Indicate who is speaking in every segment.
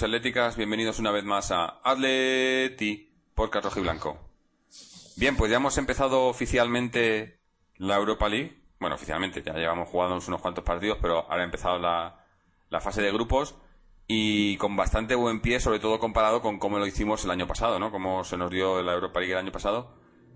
Speaker 1: Y atléticas, bienvenidos una vez más a Atleti Podcast Rojo y Blanco. Bien, pues ya hemos empezado oficialmente la Europa League. Bueno, oficialmente, ya llevamos jugando unos cuantos partidos, pero ahora ha empezado la, la fase de grupos y con bastante buen pie, sobre todo comparado con cómo lo hicimos el año pasado, ¿no? Cómo se nos dio la Europa League el año pasado.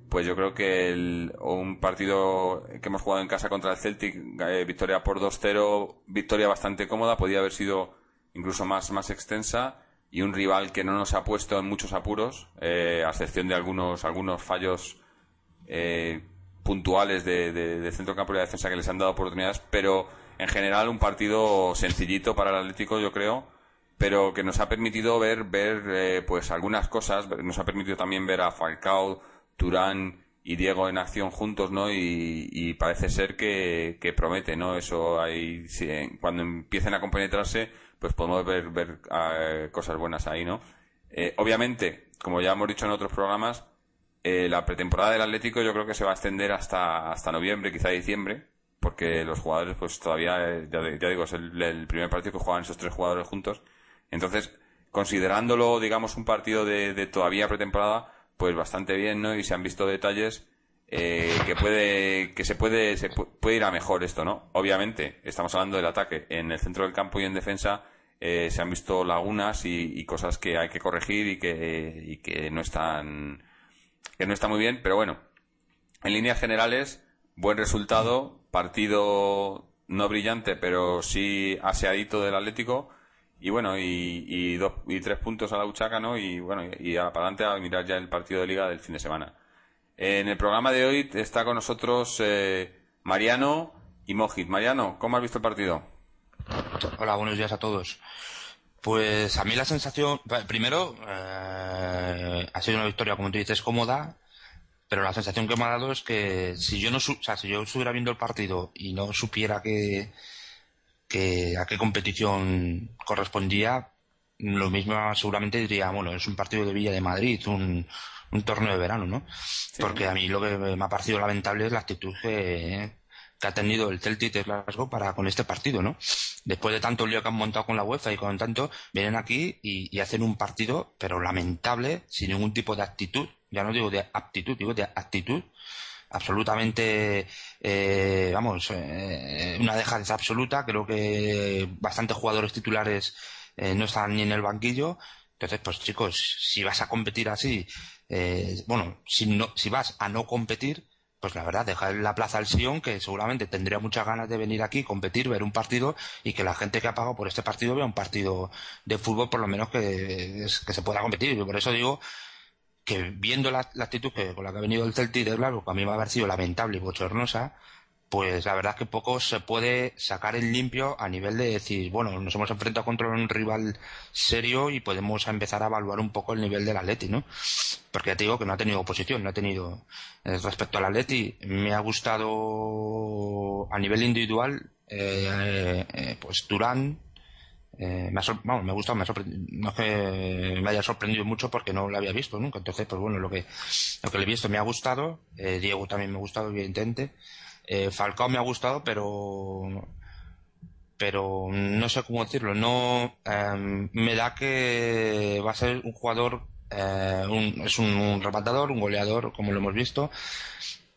Speaker 1: Pues yo creo que el- un partido que hemos jugado en casa contra el Celtic, eh, victoria por 2-0, victoria bastante cómoda, podía haber sido incluso más, más extensa y un rival que no nos ha puesto en muchos apuros, eh, a excepción de algunos, algunos fallos eh, puntuales de, de, de campo y de defensa que les han dado oportunidades, pero en general un partido sencillito para el Atlético, yo creo, pero que nos ha permitido ver, ver eh, pues algunas cosas, nos ha permitido también ver a Falcao, Turán y Diego en acción juntos, ¿no? Y, parece ser que, promete, ¿no? Eso ahí, eh, cuando empiecen a compenetrarse, pues podemos ver, ver eh, cosas buenas ahí, ¿no? Eh, obviamente, como ya hemos dicho en otros programas, eh, la pretemporada del Atlético yo creo que se va a extender hasta, hasta noviembre, quizá diciembre, porque los jugadores pues todavía, eh, ya, digo, es el, primer partido que juegan esos tres jugadores juntos. Entonces, considerándolo, digamos, un partido de, de todavía pretemporada, pues bastante bien, ¿no? Y se han visto detalles eh, que puede, que se puede, se pu- puede ir a mejor esto, ¿no? Obviamente, estamos hablando del ataque. En el centro del campo y en defensa eh, se han visto lagunas y, y cosas que hay que corregir y que, y que no están, que no está muy bien, pero bueno, en líneas generales, buen resultado, partido no brillante, pero sí aseadito del Atlético, y bueno, y, dos, y tres puntos a la Uchaca, ¿no? Y bueno, y, y para adelante a mirar ya el partido de liga del fin de semana. En el programa de hoy está con nosotros eh, Mariano y Mojit. Mariano, ¿cómo has visto el partido?
Speaker 2: Hola, buenos días a todos. Pues a mí la sensación, primero, eh, ha sido una victoria, como tú dices, cómoda, pero la sensación que me ha dado es que si yo no, o sea, si yo estuviera viendo el partido y no supiera que, que a qué competición correspondía, lo mismo seguramente diría, bueno, es un partido de Villa de Madrid, un, un torneo de verano, ¿no? Porque a mí lo que me ha parecido lamentable es la actitud que, que ha tenido el Celtic de Glasgow para con este partido, ¿no? Después de tanto lío que han montado con la UEFA y con tanto, vienen aquí y, hacen un partido, pero lamentable, sin ningún tipo de actitud, ya no digo de aptitud, digo de actitud, absolutamente, eh, vamos, eh, una dejadez absoluta. Creo que bastantes jugadores titulares eh, no están ni en el banquillo. Entonces, pues chicos, si vas a competir así, eh, bueno, si, no, si vas a no competir, pues la verdad, dejar la plaza al Sion, que seguramente tendría muchas ganas de venir aquí, competir, ver un partido y que la gente que ha pagado por este partido vea un partido de fútbol, por lo menos que, se pueda competir. Y por eso digo que viendo la, actitud que, con la que ha venido el Celtic de Glasgow, que a mí me ha parecido lamentable y bochornosa, pues la verdad es que poco se puede sacar en limpio a nivel de decir, bueno, nos hemos enfrentado contra un rival serio y podemos empezar a evaluar un poco el nivel del Atleti, ¿no? Porque ya te digo que no ha tenido oposición, no ha tenido... eh, respecto al Atleti, me ha gustado a nivel individual, eh, eh, pues Durán, eh, me ha gustado, sorprendido. No es que me haya sorprendido mucho porque no lo había visto nunca. Entonces, pues bueno, lo que, lo que le he visto me ha gustado. Eh, Diego también me ha gustado, evidentemente. Eh, Falcao me ha gustado, pero pero no sé cómo decirlo. No em, me da que va a ser un jugador eh, un- es un, un rematador, un goleador, como lo hemos visto,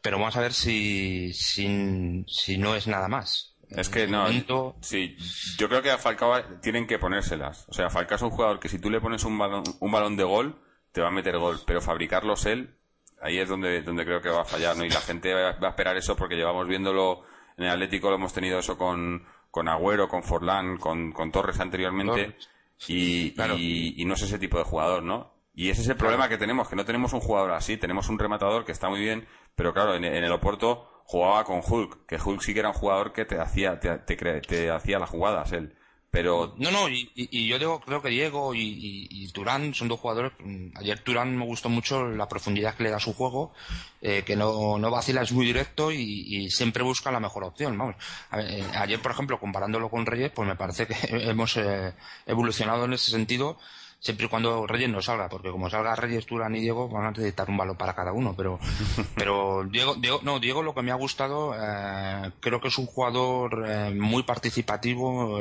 Speaker 2: pero vamos a ver si, si, si no es nada más.
Speaker 1: Es que no,
Speaker 2: momento,
Speaker 1: sí, yo creo que a Falcao tienen que ponérselas. O sea, Falcao es un jugador que si tú le pones un balón, un balón de gol, te va a meter gol, pero fabricarlos él, ahí es donde, donde creo que va a fallar, ¿no? Y la gente va va a esperar eso porque llevamos viéndolo en el Atlético, lo hemos tenido eso con, con Agüero, con Forlán, con, con Torres anteriormente,
Speaker 2: Torres.
Speaker 1: y,
Speaker 2: Claro.
Speaker 1: y, y no es ese tipo de jugador, ¿no? Y ese es el problema que tenemos, que no tenemos un jugador así, tenemos un rematador que está muy bien, pero claro, en, en el Oporto jugaba con Hulk, que Hulk sí que era un jugador que te hacía, te, te, cre- te hacía las jugadas él. Pero
Speaker 2: No, no, y, y- yo digo, creo que Diego y, y, y Turán son dos jugadores. mm, Ayer Turán me gustó mucho la profundidad que le da su juego, eh, que no, no vacila, es muy directo y, siempre busca la mejor opción. Vamos. A eh, ayer, por ejemplo, comparándolo con Reyes, pues me parece que hemos eh, evolucionado en ese sentido, siempre y cuando Reyes no salga, porque como salga Reyes, Turán y Diego, van a necesitar un balón para cada uno. Pero, pero Diego, Diego, no, Diego lo que me ha gustado, eh, creo que es un jugador eh, muy participativo.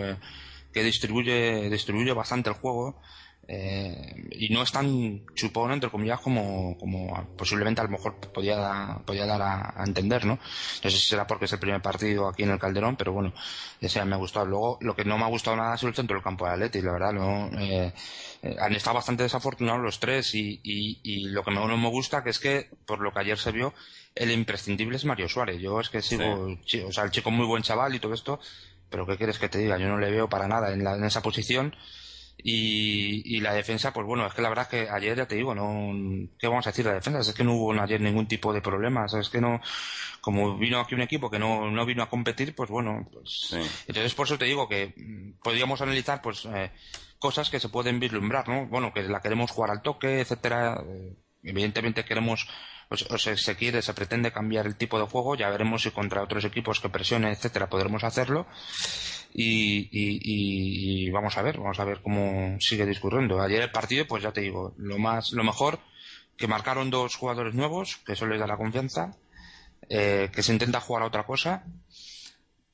Speaker 2: Que distribuye, distribuye bastante el juego eh, y no es tan chupón, entre comillas, como, como posiblemente a lo mejor podía, da- podía dar a, a entender, ¿no? No sé si será porque es el primer partido aquí en el Calderón, pero bueno, ese me ha gustado. Luego, lo que no me ha gustado nada ha sido el centro del campo de Atleti, la verdad, no, eh, eh, han estado bastante desafortunados los tres y, y, y lo que no me gusta que es que, por lo que ayer se vio, el imprescindible es Mario Suárez. Yo es que sigo, o sea, el chico muy buen chaval y todo esto, pero ¿qué quieres que te diga? Yo no le veo para nada en, la- en esa posición. Y, y la defensa, pues bueno, es que la verdad es que ayer ya te digo, no, ¿qué vamos a decir de la defensa? Es que no hubo ayer ningún tipo de problemas, es que no, como vino aquí un equipo que no, no vino a competir, pues bueno, pues,
Speaker 1: Sí.
Speaker 2: entonces por eso te digo que mm, podríamos analizar, pues, eh, cosas que se pueden vislumbrar, ¿no? Bueno, que la queremos jugar al toque, etcétera, eh, evidentemente queremos, o o se- quiere, se pretende cambiar el tipo de juego, ya veremos si contra otros equipos que presionen, etcétera, podremos hacerlo y, y, vamos a ver, vamos a ver cómo sigue discurriendo. Ayer el partido, pues ya te digo, lo más, lo mejor, que marcaron dos jugadores nuevos, que eso les da la confianza, eh, que se intenta jugar a otra cosa,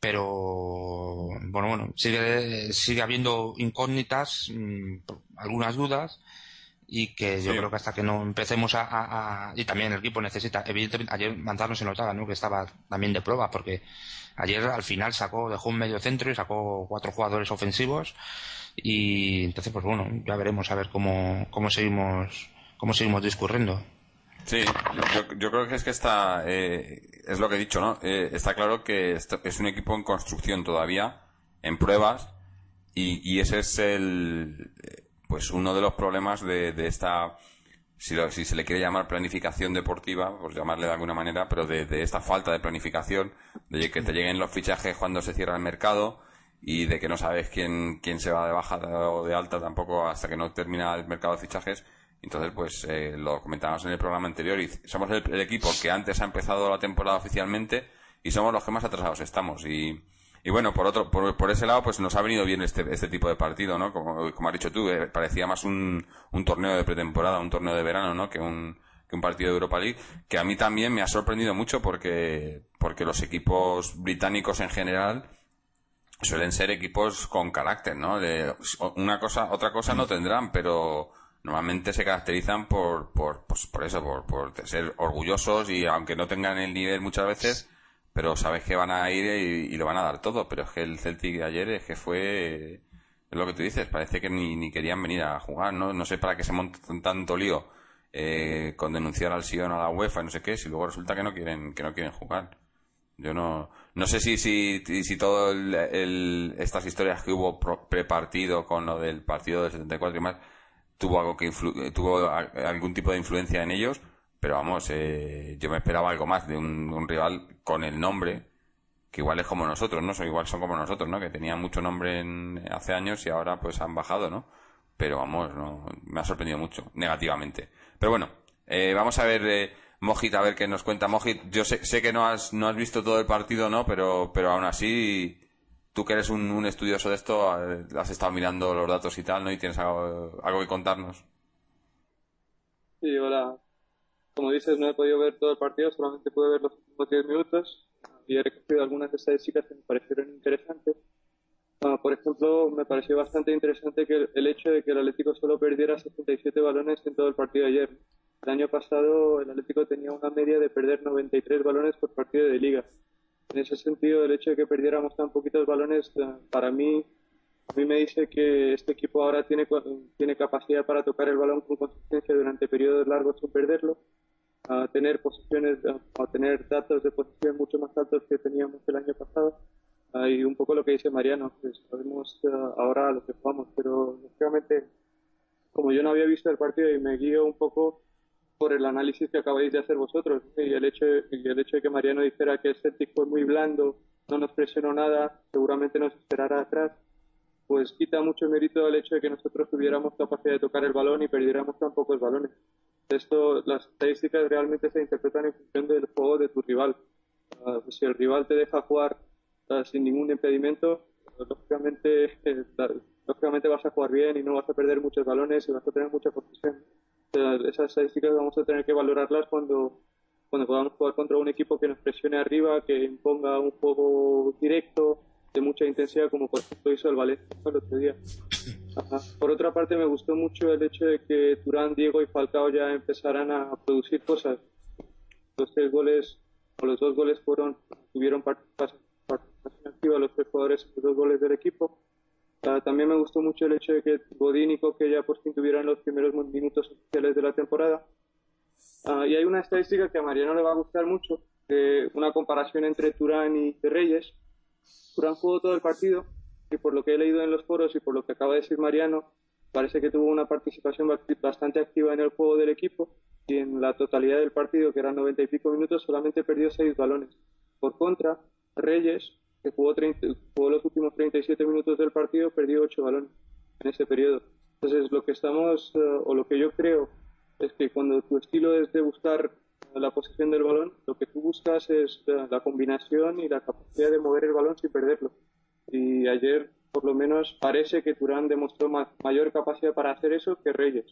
Speaker 2: pero bueno, bueno, sigue, sigue habiendo incógnitas, mm, algunas dudas, y que yo
Speaker 1: Sí.
Speaker 2: creo que hasta que no empecemos a, a- a- y también el equipo necesita evidentemente ayer Manzano se notaba ¿no? que estaba también de prueba porque ayer al final sacó dejó un medio centro y sacó cuatro jugadores ofensivos y entonces pues bueno ya veremos a ver cómo, cómo seguimos cómo seguimos discurriendo
Speaker 1: Sí, yo, yo creo que es que está, eh, es lo que he dicho, ¿no? Eh, está claro que esto- es un equipo en construcción todavía, en pruebas, y, y ese es el, pues uno de los problemas de, de esta, si, lo- si se le quiere llamar planificación deportiva, pues llamarle de alguna manera, pero de, de esta falta de planificación, de que te lleguen los fichajes cuando se cierra el mercado, y de que no sabes quién, quién se va de baja o de alta tampoco hasta que no termina el mercado de fichajes. Entonces, pues eh, lo comentábamos en el programa anterior y somos el, el equipo que antes ha empezado la temporada oficialmente y somos los que más atrasados estamos. Y, y bueno, por otro, por, por ese lado, pues nos ha venido bien este, este tipo de partido, ¿no? Como, como has dicho tú, eh, parecía más un, un torneo de pretemporada, un torneo de verano, ¿no? Que un, que un partido de Europa League, que a mí también me ha sorprendido mucho porque, porque los equipos británicos en general suelen ser equipos con carácter, ¿no? De, una cosa, otra cosa no tendrán, pero normalmente se caracterizan por, por, pues, por eso, por, por ser orgullosos y aunque no tengan el nivel muchas veces, pero sabes que van a ir y, lo van a dar todo. Pero es que el Celtic de ayer es que fue, es lo que tú dices, parece que ni, ni querían venir a jugar, ¿no? No sé para qué se montan tanto lío eh, con denunciar al Sion a la UEFA y no sé qué, si luego resulta que no quieren, que no quieren jugar. Yo no, no sé si, si, si todo el, estas historias que hubo prepartido con lo del partido del 74 y más, tuvo algo que influ- tuvo algún tipo de influencia en ellos, pero vamos, eh, yo me esperaba algo más de un rival con el nombre, que igual es como nosotros, ¿no? Son igual son como nosotros, ¿no? Que tenían mucho nombre en, hace años y ahora pues han bajado, ¿no? Pero vamos, no, me ha sorprendido mucho, negativamente. Pero bueno, eh, vamos a ver, eh, Mojit, a ver qué nos cuenta Mojit. Yo sé, sé que no has, no has visto todo el partido, ¿no? Pero, pero aún así, tú que eres un, estudioso de esto, eh, has estado mirando los datos y tal, ¿no? Y tienes algo, algo que contarnos.
Speaker 3: Sí, hola. Como dices, no he podido ver todo el partido, solamente pude ver los últimos 10 minutos y he recogido algunas estadísticas que me parecieron interesantes. Ah, por ejemplo, me pareció bastante interesante que el, hecho de que el Atlético solo perdiera 67 balones en todo el partido de ayer. El año pasado el Atlético tenía una media de perder 93 balones por partido de liga. En ese sentido, el hecho de que perdiéramos tan poquitos balones, eh, para mí, a mí me dice que este equipo ahora tiene, tiene capacidad para tocar el balón con consistencia durante periodos largos sin perderlo, a tener posiciones, a tener datos de posición mucho más altos que teníamos el año pasado. Y un poco lo que dice Mariano, sabemos eh, ahora a lo que jugamos, pero lógicamente, como yo no había visto el partido y me guío un poco por el análisis que acabáis de hacer vosotros y el hecho y el hecho de que Mariano dijera que el Celtic fue muy blando, no nos presionó nada, seguramente nos esperará atrás, pues quita mucho mérito al hecho de que nosotros tuviéramos capacidad de tocar el balón y perdiéramos tan pocos balones. Esto, las estadísticas realmente se interpretan en función del juego de tu rival. Ah, si el rival te deja jugar ah, sin ningún impedimento, pues, lógicamente, eh, lógicamente vas a jugar bien y no vas a perder muchos balones y vas a tener mucha sea, esas estadísticas vamos a tener que valorarlas cuando, cuando podamos jugar contra un equipo que nos presione arriba, que imponga un juego directo, de mucha intensidad, como por ejemplo hizo el Valencia el otro día. Por otra parte, me gustó mucho el hecho de que Turán, Diego y Falcao ya empezaran a producir cosas. Los tres goles, o los dos goles fueron, tuvieron participación, activa los tres jugadores en los dos goles del equipo. Ah, también me gustó mucho el hecho de que Godín y Coque ya por fin tuvieran los primeros minutos oficiales de la temporada. Ah, y hay una estadística que a Mariano le va a gustar mucho, de una comparación entre Turán y Reyes. Turán jugó todo el partido y por lo que he leído en los foros y por lo que acaba de decir Mariano, parece que tuvo una participación ba- bastante activa en el juego del equipo y en la totalidad del partido, que eran noventa y pico minutos, solamente perdió seis balones. Por contra, Reyes, que jugó, 30 jugó los últimos 37 minutos del partido, perdió ocho balones en ese periodo. Entonces, lo que estamos, eh, o lo que yo creo, es que cuando tu estilo es de buscar la posición del balón, lo que tú buscas es eh, la combinación y la capacidad de mover el balón sin perderlo. Y ayer, por lo menos, parece que Turán demostró ma- mayor capacidad para hacer eso que Reyes.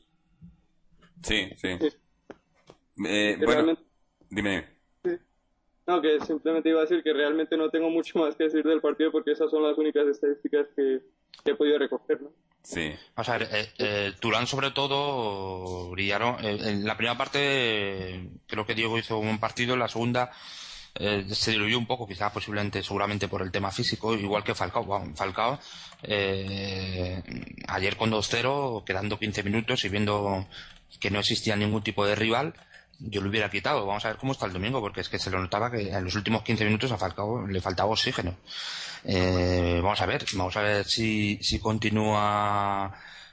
Speaker 1: Sí, sí.
Speaker 3: Sí.
Speaker 1: Eh, bueno,
Speaker 3: realmente-
Speaker 1: dime.
Speaker 3: No, que simplemente iba a decir que realmente no tengo mucho más que decir del partido porque esas son las únicas estadísticas que, que he podido recoger, ¿no?
Speaker 1: Sí.
Speaker 2: Vamos a eh, eh, Turán sobre todo brillaron. eh, en la primera parte creo que Diego hizo un partido, en la segunda eh, se diluyó un poco, quizás posiblemente, seguramente por el tema físico, igual que Falcao. Bueno, Falcao ayer con 2-0, quedando 15 minutos y viendo que no existía ningún tipo de rival, yo lo hubiera quitado. Vamos a ver cómo está el domingo, porque es que se lo notaba que en los últimos 15 minutos a Falcao le faltaba oxígeno. Eh, vamos a ver, vamos a ver si, si continúa,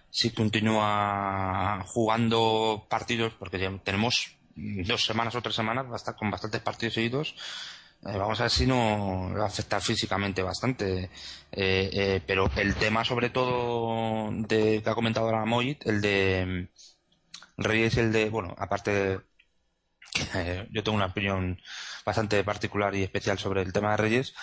Speaker 2: si continúa jugando partidos, porque ya tenemos dos semanas o tres semanas basta- con bastantes partidos seguidos. Eh, vamos a ver si no va a afectar físicamente bastante. Eh, eh, pero el tema sobre todo de que ha comentado ahora Moit, el de Reyes y el de, bueno, aparte yo tengo una opinión bastante particular y especial sobre el tema de Reyes.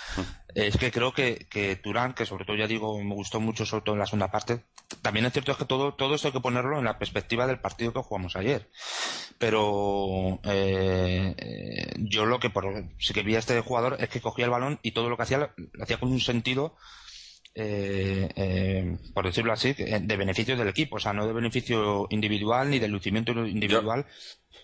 Speaker 2: Es que creo que, que Turán, que sobre todo ya digo, me gustó mucho, sobre todo en la segunda parte. También es cierto que todo, todo esto hay que ponerlo en la perspectiva del partido que jugamos ayer. Pero eh, yo lo que por, sí que vi a este jugador es que cogía el balón y todo lo que hacía lo hacía con un sentido eh, eh, por decirlo así, de beneficio del equipo, o sea, no de beneficio individual ni de lucimiento individual,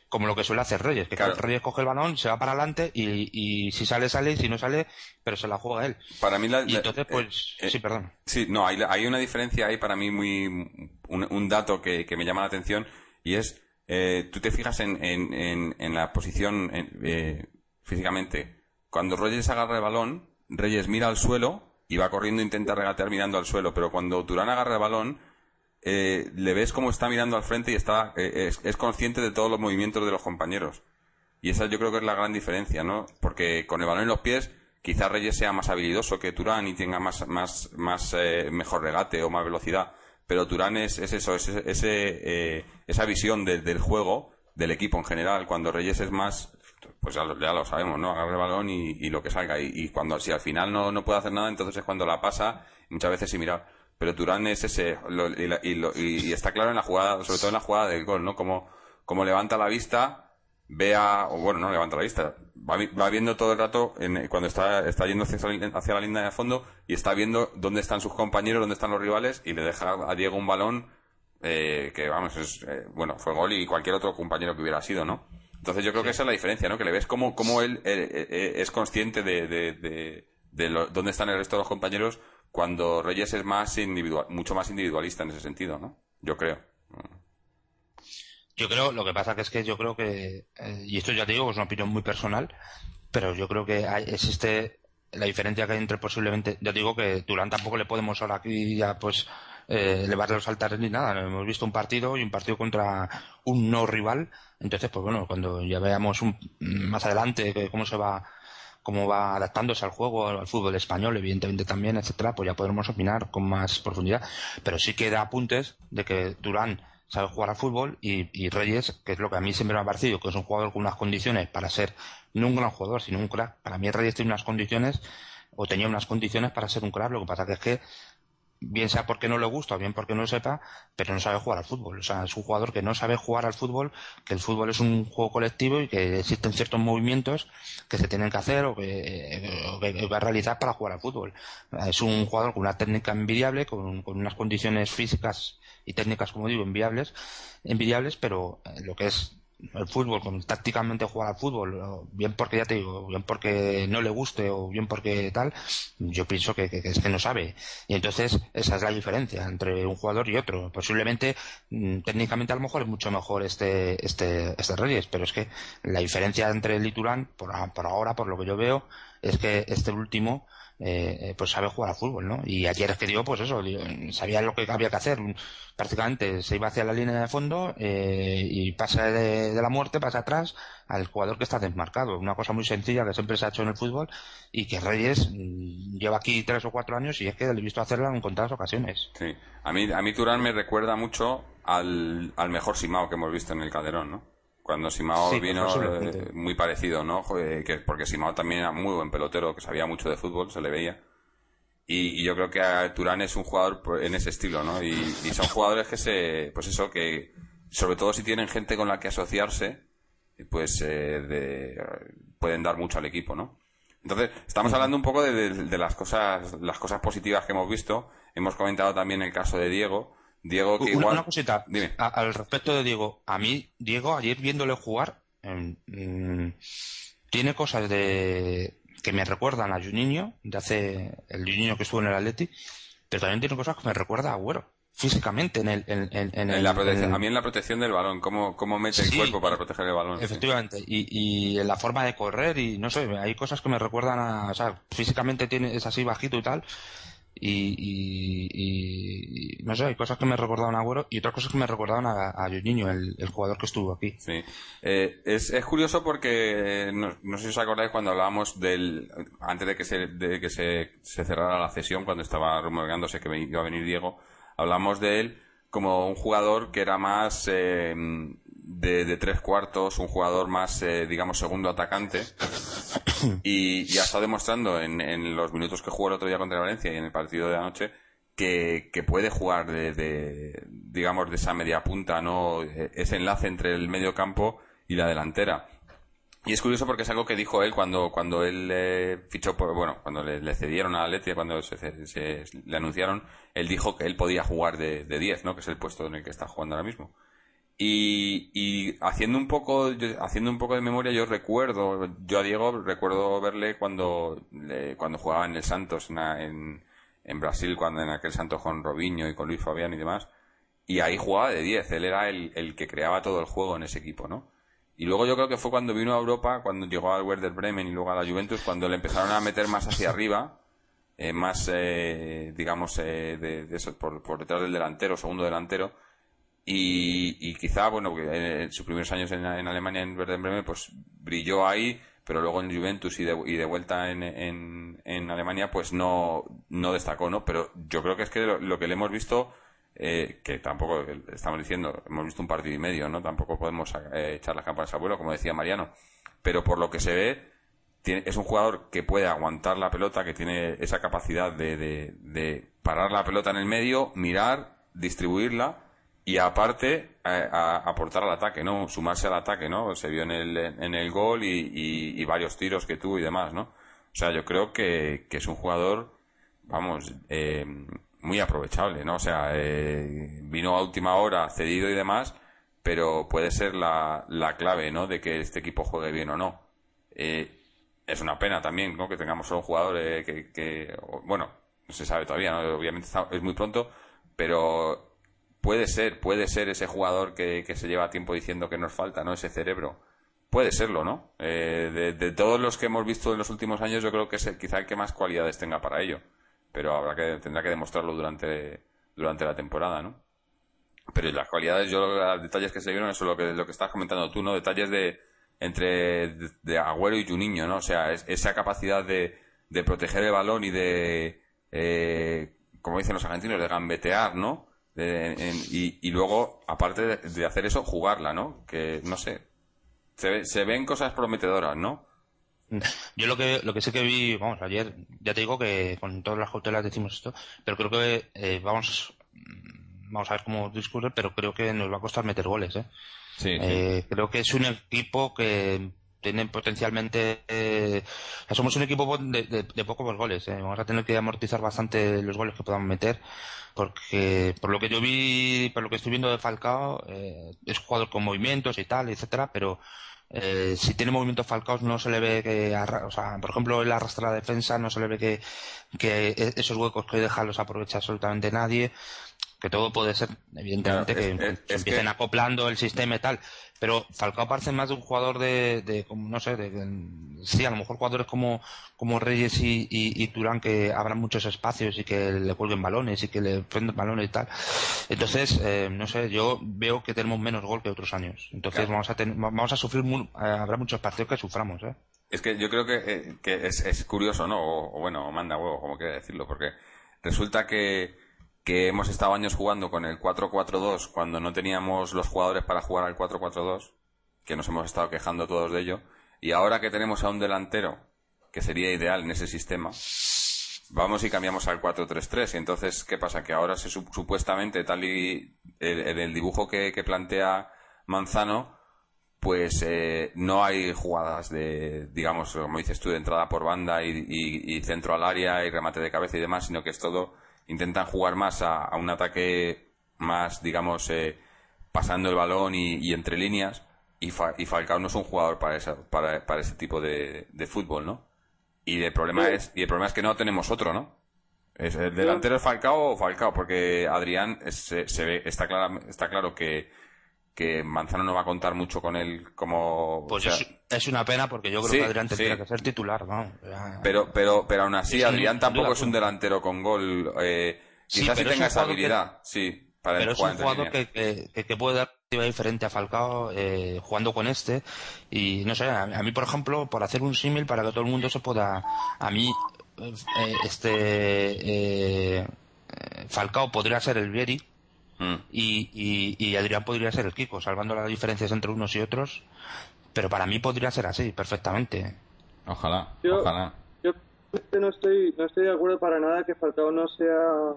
Speaker 2: como lo que suele hacer Reyes, que
Speaker 1: Claro.
Speaker 2: Reyes coge el balón, se va para adelante y, y si sale, sale, y si no sale, pero se la juega él.
Speaker 1: Para mí la,
Speaker 2: Y entonces, pues,
Speaker 1: eh,
Speaker 2: sí, perdón.
Speaker 1: Sí, no, hay, hay una diferencia ahí para mí muy, un, un dato que, que me llama la atención y es, eh, tú te fijas en, en, en, en la posición en- eh, físicamente. Cuando Reyes agarra el balón, Reyes mira al suelo y va corriendo e intenta regatear mirando al suelo, pero cuando Turán agarra el balón, eh, le ves cómo está mirando al frente y está, eh, es, es consciente de todos los movimientos de los compañeros. Y esa yo creo que es la gran diferencia, ¿no? Porque con el balón en los pies, quizás Reyes sea más habilidoso que Turán y tenga más, más, más eh, mejor regate o más velocidad. Pero Turán es, es eso, es ese, eh, esa visión de- del juego, del equipo en general. Cuando Reyes es más, pues ya lo, ya lo sabemos, ¿no? Agarra el balón y, lo que salga. Y, cuando, si al final no, no puede hacer nada, entonces es cuando la pasa, muchas veces sin mirar. Pero Turán es ese, lo- y, la- lo- y- está claro en la jugada, sobre todo en la jugada del gol, ¿no? Como, como levanta la vista, vea, o bueno, no levanta la vista, va, va viendo todo el rato en- cuando está, está yendo hacia, hacia la línea de fondo y está viendo dónde están sus compañeros, dónde están los rivales y le deja a Diego un balón eh, que, vamos, es, eh, bueno, fue gol y cualquier otro compañero que hubiera sido, ¿no? Entonces yo creo que esa es la diferencia, ¿no? Que le ves cómo, cómo él eh, eh, eh, es consciente de, de, de, de lo- dónde están el resto de los compañeros cuando Reyes es más individual, mucho más individualista en ese sentido, ¿no? Yo creo.
Speaker 2: Yo creo, lo que pasa que es que yo creo que, eh, y esto ya te digo, es una opinión muy personal, pero yo creo que hay- existe la diferencia que hay entre posiblemente, ya digo que Durán tampoco le podemos ahora aquí ya pues eh, elevar los altares ni nada. Hemos visto un partido y un partido contra un no rival, entonces pues bueno, cuando ya veamos un- más adelante cómo se va cómo va adaptándose al juego, al fútbol español, evidentemente también, etcétera, pues ya podremos opinar con más profundidad. Pero sí que da apuntes de que Durán sabe jugar al fútbol y, y Reyes, que es lo que a mí siempre me ha parecido, que es un jugador con unas condiciones para ser no un gran jugador, sino un crack. Para mí Reyes tiene unas condiciones, o tenía unas condiciones para ser un crack, lo que pasa que es que bien sea porque no le gusta o bien porque no lo sepa, pero no sabe jugar al fútbol. O sea, es un jugador que no sabe jugar al fútbol, que el fútbol es un juego colectivo y que existen ciertos movimientos que se tienen que hacer o que, hay que realizar para jugar al fútbol. Es un jugador con una técnica envidiable, con, unas condiciones físicas y técnicas, como digo, envidiables, envidiables, pero eh, lo que es el fútbol, con tácticamente jugar al fútbol, bien porque ya te digo, bien porque no le guste o bien porque tal, yo pienso que, que- es que no sabe. Y entonces esa es la diferencia entre un jugador y otro. Posiblemente, mm, técnicamente a lo mejor es mucho mejor este, este, este Reyes, pero es que la diferencia entre el y por, por ahora, por lo que yo veo, es que este último, eh, eh, pues sabe jugar al fútbol, ¿no? Y ayer es que dio, pues eso, sabía lo que había que hacer. Prácticamente se iba hacia la línea de fondo eh, y pasa de, de la muerte, pasa atrás al jugador que está desmarcado. Una cosa muy sencilla que siempre se ha hecho en el fútbol y que Reyes mm, lleva aquí tres o cuatro años y es que le he visto hacerla en contadas ocasiones.
Speaker 1: Sí. A mí, a mí Turán me recuerda mucho al, al mejor Simao que hemos visto en el Calderón, ¿no? Cuando Simao
Speaker 2: Sí,
Speaker 1: vino eh, muy parecido, ¿no? Que, porque Simao también era muy buen pelotero, que sabía mucho de fútbol, se le veía. Y, y yo creo que a Turán es un jugador en ese estilo, ¿no? Y, y son jugadores que se, pues eso, que sobre todo si tienen gente con la que asociarse, pues eh, de- pueden dar mucho al equipo, ¿no? Entonces, estamos hablando un poco de, de- de las cosas, las cosas positivas que hemos visto. Hemos comentado también el caso de Diego. Diego que
Speaker 2: Una,
Speaker 1: igual.
Speaker 2: una cosita,
Speaker 1: Dime.
Speaker 2: A- al respecto de Diego, a mí, Diego, ayer viéndole jugar, em, mm, tiene cosas de que me recuerdan a Juninho, de hace el Juninho que estuvo en el Atleti, pero también tiene cosas que me recuerda a Agüero, físicamente, en el... En, en- en
Speaker 1: la protección, a mí en la protección del balón, cómo, cómo mete el cuerpo para proteger el balón. sí.
Speaker 2: Efectivamente, y, y en la forma de correr y no sé, hay cosas que me recuerdan a, o sea, físicamente tiene, es así bajito y tal, y, y- y- no sé, hay cosas que me recordaban a Agüero y otras cosas que me recordaban a, a Juninho, el, el jugador que estuvo aquí.
Speaker 1: Sí. Eh, es, es curioso porque, eh, no, no sé si os acordáis cuando hablábamos del, antes de que se, de que se, se cerrara la cesión, cuando estaba rumoreándose que iba a venir Diego, hablamos de él como un jugador que era más eh, de, de tres cuartos, un jugador más, eh, digamos, segundo atacante. Y, y ha estado demostrando en, en los minutos que jugó el otro día contra Valencia y en el partido de anoche que, que puede jugar de, de, digamos, de esa media punta, ¿no? E- Ese enlace entre el medio campo y la delantera. Y es curioso porque es algo que dijo él cuando, cuando él eh, fichó por, bueno, cuando le, le cedieron a Atleti, cuando se, se- se- le anunciaron, él dijo que él podía jugar de, de 10, ¿no? Que es el puesto en el que está jugando ahora mismo. Y, y haciendo un poco, yo- haciendo un poco de memoria, yo recuerdo, yo a Diego recuerdo verle cuando, cuando jugaba en el Santos, en, en, en Brasil, cuando en aquel Santos con Robinho y con Luis Fabián y demás. Y ahí jugaba de 10, él era el, el que creaba todo el juego en ese equipo, ¿no? Y luego yo creo que fue cuando vino a Europa, cuando llegó al Werder Bremen y luego a la Juventus, cuando le empezaron a meter más hacia arriba, eh, más, eh, digamos, eh, de, de eso, por, por detrás del delantero, segundo delantero, y, y quizá, bueno, en, sus primeros años en, en Alemania, en Werder Bremen, pues brilló ahí, pero luego en Juventus y de, y de vuelta en, en, en Alemania, pues no, no destacó, ¿no? Pero yo creo que es que lo, que le hemos visto, eh, que tampoco estamos diciendo, hemos visto un partido y medio, ¿no? Tampoco podemos eh, echar las campanas al vuelo, como decía Mariano. Pero por lo que se ve, tiene- es un jugador que puede aguantar la pelota, que tiene esa capacidad de, de parar la pelota en el medio, mirar, distribuirla y aparte a, aportar al ataque, ¿no? Sumarse al ataque, ¿no? Se vio en el, en el gol y, varios tiros que tuvo y demás, ¿no? O sea, yo creo que, es un jugador, vamos, eh, muy aprovechable, ¿no? O sea, eh, vino a última hora, cedido y demás, pero puede ser la, la clave, ¿no? De que este equipo juegue bien o no. Eh, es una pena también, ¿no? Que tengamos solo un jugador que, que, bueno, no se sabe todavía, ¿no? Obviamente es muy pronto, pero puede ser, puede ser ese jugador que, se lleva tiempo diciendo que nos falta, ¿no? Ese cerebro. Puede serlo, ¿no? Eh, de, todos los que hemos visto en los últimos años, yo creo que es quizá el que más cualidades tenga para ello. Pero habrá que, tendrá que demostrarlo durante, durante la temporada, ¿no? Pero las cualidades, yo los detalles que se vieron, eso es lo que, lo que estás comentando tú, ¿no? Detalles de, entre de, Agüero y Juninho, ¿no? O sea, esa capacidad de, de proteger el balón y de, eh, como dicen los argentinos, de gambetear, ¿no? Y, luego, aparte de, hacer eso, jugarla, ¿no? Que, no sé, se, ven cosas prometedoras, ¿no?
Speaker 2: Yo lo que, lo que sé que vi, vamos, ayer, ya te digo que con todas las cautelas decimos esto, pero creo que eh, vamos, vamos a ver cómo discurre, pero creo que nos va a costar meter goles, ¿eh? Sí, eh, creo que es un equipo que tiene potencialmente eh, somos un equipo de, de, pocos goles ¿eh? vamos a tener que amortizar bastante los goles que podamos meter porque por lo que yo vi, por lo que estoy viendo de Falcao, eh, es jugador con movimientos y tal, etcétera, pero eh, si tiene movimientos Falcaos no se le ve que, o sea, por ejemplo, él arrastra la defensa, no se le ve que, que e-, esos huecos que deja los aprovecha absolutamente nadie que todo puede ser, evidentemente, que se empiecen acoplando el sistema y tal. Pero Falcao parece más de un jugador de, de como, no sé, de, sí, a lo mejor jugadores como, como Reyes y, y, Turán que abran muchos espacios y que le cuelguen balones y que le prenden balones y tal. Entonces, eh, no sé, yo veo que tenemos menos gol que otros años. Entonces vamos a tener, vamos a sufrir, eh, habrá muchos partidos que suframos, ¿eh?
Speaker 1: Es que yo creo que, eh, que es, es, curioso, ¿no? O, bueno, manda huevo, como quiera decirlo, porque resulta que que hemos estado años jugando con el 4-4-2 cuando no teníamos los jugadores para jugar al 4-4-2, que nos hemos estado quejando todos de ello, y ahora que tenemos a un delantero, que sería ideal en ese sistema, vamos y cambiamos al 4-3-3. Y entonces, ¿qué pasa? Que ahora se supuestamente, tal y el, dibujo que, plantea Manzano, pues eh, no hay jugadas de, digamos, como dices tú, de entrada por banda y centro al área y remate de cabeza y demás, sino que es todo intentan jugar más a, un ataque más, digamos, eh, pasando el balón y, entre líneas. Y, Falcao no es un jugador para, esa, para, para ese tipo de, fútbol, ¿no? Y el problema es y el problema es que no tenemos otro, ¿no? ¿Es el delantero es Falcao o Falcao? Porque Adrián se, ve, está, está claro que, que Manzano no va a contar mucho con él como...
Speaker 2: Pues es, una pena porque yo creo que Adrián tendría que ser titular, ¿no?
Speaker 1: Pero, pero, pero aún así, Adrián tampoco es un delantero con gol. Eh, quizás sí, tenga esa habilidad, sí,
Speaker 2: para Pero es un jugador que, que, puede dar una diferente a Falcao eh, jugando con este. Y no sé, a, mí, por ejemplo, por hacer un símil para que todo el mundo se pueda... A mí, eh, este... Eh, Falcao podría ser el Vieri mm. y, y, Adrián podría ser el Kiko, salvando las diferencias entre unos y otros. Pero para mí podría ser así, perfectamente.
Speaker 1: Ojalá, ojalá.
Speaker 3: Yo no estoy, no estoy de acuerdo para nada que Falcao no sea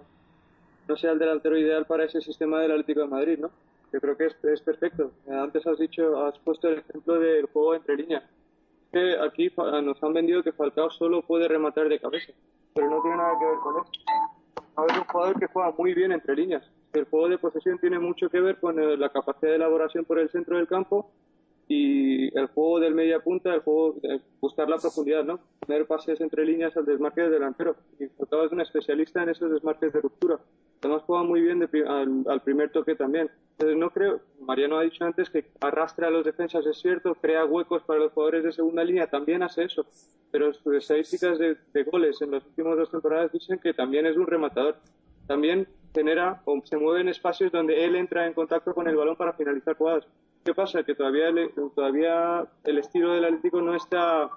Speaker 3: no sea el delantero ideal para ese sistema del Atlético de Madrid, ¿no? Yo creo que es, es perfecto. Antes has dicho, has puesto el ejemplo del juego entre líneas. Que aquí nos han vendido que Falcao solo puede rematar de cabeza, pero no tiene nada que ver con eso. Es un jugador que juega muy bien entre líneas. El juego de posesión tiene mucho que ver con eh, la capacidad de elaboración por el centro del campo y el juego del media punta, el juego de buscar la profundidad, ¿no? Tener pases entre líneas al desmarque del delantero. Y Falcao es un especialista en esos desmarques de ruptura. Además juega muy bien al, primer toque también. Entonces no creo, Mariano ha dicho antes que arrastra a los defensas, es cierto, crea huecos para los jugadores de segunda línea, también hace eso. Pero sus estadísticas de, goles en las últimas dos temporadas dicen que también es un rematador. También genera o se mueve en espacios donde él entra en contacto con el balón para finalizar jugadas. ¿Qué pasa? Que todavía el, todavía el estilo del Atlético no está,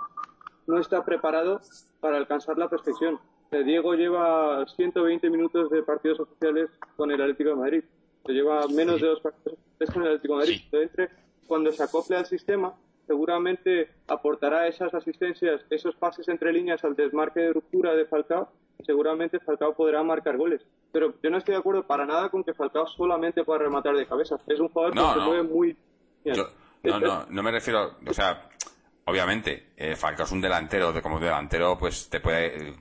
Speaker 3: no está preparado para alcanzar la perfección. Diego lleva 120 minutos de partidos oficiales con el Atlético de Madrid. Se lleva menos de dos partidos oficiales con el Atlético de Madrid. Entonces, cuando se acople al sistema, seguramente aportará esas asistencias, esos pases entre líneas al desmarque de ruptura de Falcao seguramente Falcao podrá marcar goles. Pero yo no estoy de acuerdo para nada con que Falcao solamente pueda rematar de cabeza. Es un jugador
Speaker 1: No,
Speaker 3: que se mueve muy bien.
Speaker 1: Yo- no, no, no me refiero, o sea, obviamente, eh, Falcao es un delantero, de como delantero, pues te puede,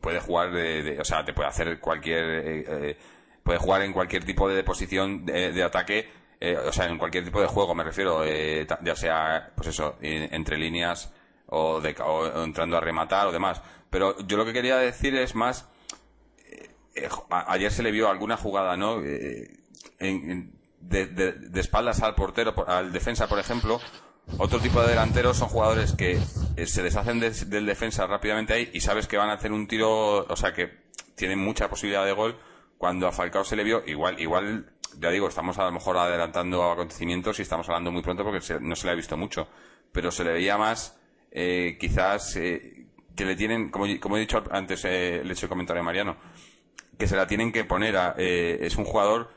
Speaker 1: puede jugar de, de- o sea, te puede hacer cualquier, eh, eh, puede jugar en cualquier tipo de posición de, de ataque, eh, o sea, en cualquier tipo de juego, me refiero, eh, ya sea, pues eso, en- entre líneas o, de, o entrando a rematar o demás. Pero yo lo que quería decir es más, eh, a- ayer se le vio alguna jugada, ¿no? Eh, de, espaldas al portero, por- al defensa, por ejemplo. Otro tipo de delanteros son jugadores que eh, se deshacen de- del defensa rápidamente ahí y sabes que van a hacer un tiro, o sea, que tienen mucha posibilidad de gol. Cuando a Falcao se le vio, igual, igual, ya digo, estamos a lo mejor adelantando acontecimientos y estamos hablando muy pronto porque se- no se le ha visto mucho. Pero se le veía más, eh, quizás, eh, que le tienen, como, como he dicho antes, eh, le he hecho el comentario a Mariano, que se la tienen que poner a, eh, es un jugador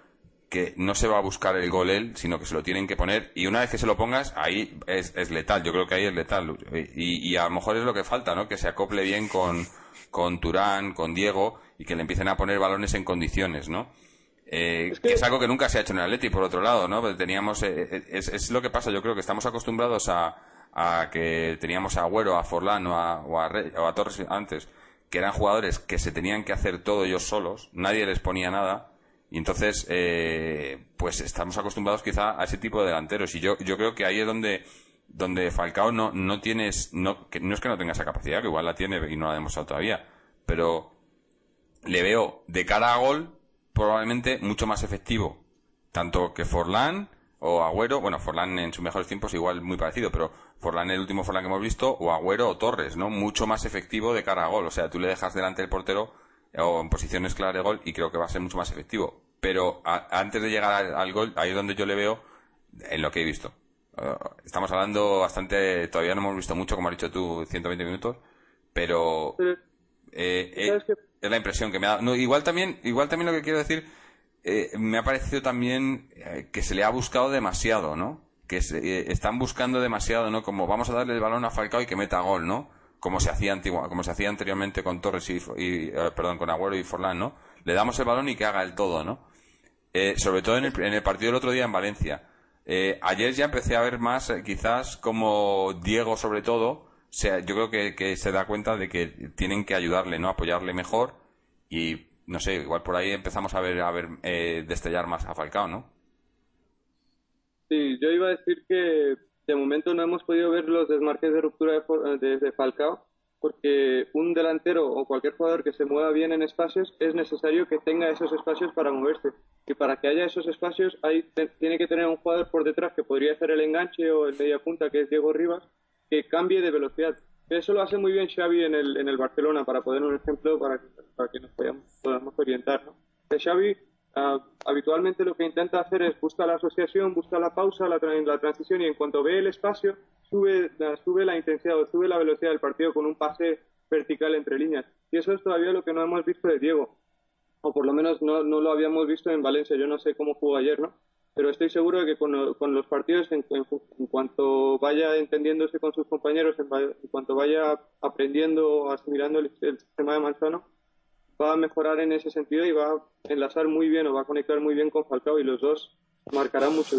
Speaker 1: que no se va a buscar el gol él, sino que se lo tienen que poner y una vez que se lo pongas, ahí es, es letal, yo creo que ahí es letal y, y a lo mejor es lo que falta, ¿no? Que se acople bien con, con Turán, con Diego y que le empiecen a poner balones en condiciones, ¿no? Eh,
Speaker 3: Es
Speaker 1: que...
Speaker 3: que-
Speaker 1: es algo que nunca se ha hecho en el Atleti, por otro lado, ¿no? Teníamos, eh, eh, es, es lo que pasa, yo creo que estamos acostumbrados a, a que teníamos a Agüero, a Forlán o a, o a o a Torres antes, que eran jugadores que se tenían que hacer todo ellos solos, nadie les ponía nada, y entonces, eh, pues estamos acostumbrados quizá a ese tipo de delanteros. Y yo, yo creo que ahí es donde, donde Falcao no, no tienes, no, que no es que no tenga esa capacidad, que igual la tiene y no la ha demostrado todavía, pero le veo de cara a gol probablemente mucho más efectivo. Tanto que Forlán o Agüero, bueno, Forlán en sus mejores tiempos igual muy parecido, pero Forlán el último Forlán que hemos visto, o Agüero o Torres, ¿no? Mucho más efectivo de cara a gol. O sea, tú le dejas delante del portero o en posiciones claras de gol y creo que va a ser mucho más efectivo. Pero a- antes de llegar al, al gol, ahí es donde yo le veo en lo que he visto. Eh, estamos hablando bastante, todavía no hemos visto mucho, como has dicho tú, 120 minutos, pero eh, eh, es la impresión que me da. No, igual también, igual también lo que quiero decir, eh, me ha parecido también eh, que se le ha buscado demasiado, ¿no? Que se, eh, están buscando demasiado, ¿no? Como vamos a darle el balón a Falcao y que meta gol, ¿no? Como se hacía antigua, como se hacía anteriormente con Torres y, y, eh, perdón, con Agüero y Forlán, ¿no? Le damos el balón y que haga el todo, ¿no? Sobre todo en el, en el partido del otro día en Valencia. Ayer ya empecé a ver más, quizás como Diego sobre todo, se- yo creo que, que se da cuenta de que tienen que ayudarle, ¿no? Apoyarle mejor y, no sé, igual por ahí empezamos a ver, a ver, eh, destellar más a Falcao, ¿no?
Speaker 3: Sí, yo iba a decir que de momento no hemos podido ver los desmarques de ruptura de, Falcao, porque un delantero o cualquier jugador que se mueva bien en espacios es necesario que tenga esos espacios para moverse. Y para que haya esos espacios hay, tiene que tener un jugador por detrás que podría hacer el enganche o el media punta, que es Diego Rivas, que cambie de velocidad. Eso lo hace muy bien Xavi en el, en el Barcelona, para poner un ejemplo para para que nos podamos, orientar. ¿no? Que Xavi ah, habitualmente lo que intenta hacer es busca la asociación, busca la pausa, la, la transición y en cuanto ve el espacio, sube, la- sube la intensidad o sube la velocidad del partido con un pase vertical entre líneas. Y eso es todavía lo que no hemos visto de Diego o por lo menos no, no lo habíamos visto en Valencia. Yo no sé cómo jugó ayer, ¿no? Pero estoy seguro de que con, con los partidos, en, en- en cuanto vaya entendiéndose con sus compañeros, en, cuanto vaya aprendiendo, asimilando el, sistema de Manzano, va a mejorar en ese sentido y va a enlazar muy bien o va a conectar muy bien con Falcao y los dos marcarán mucho.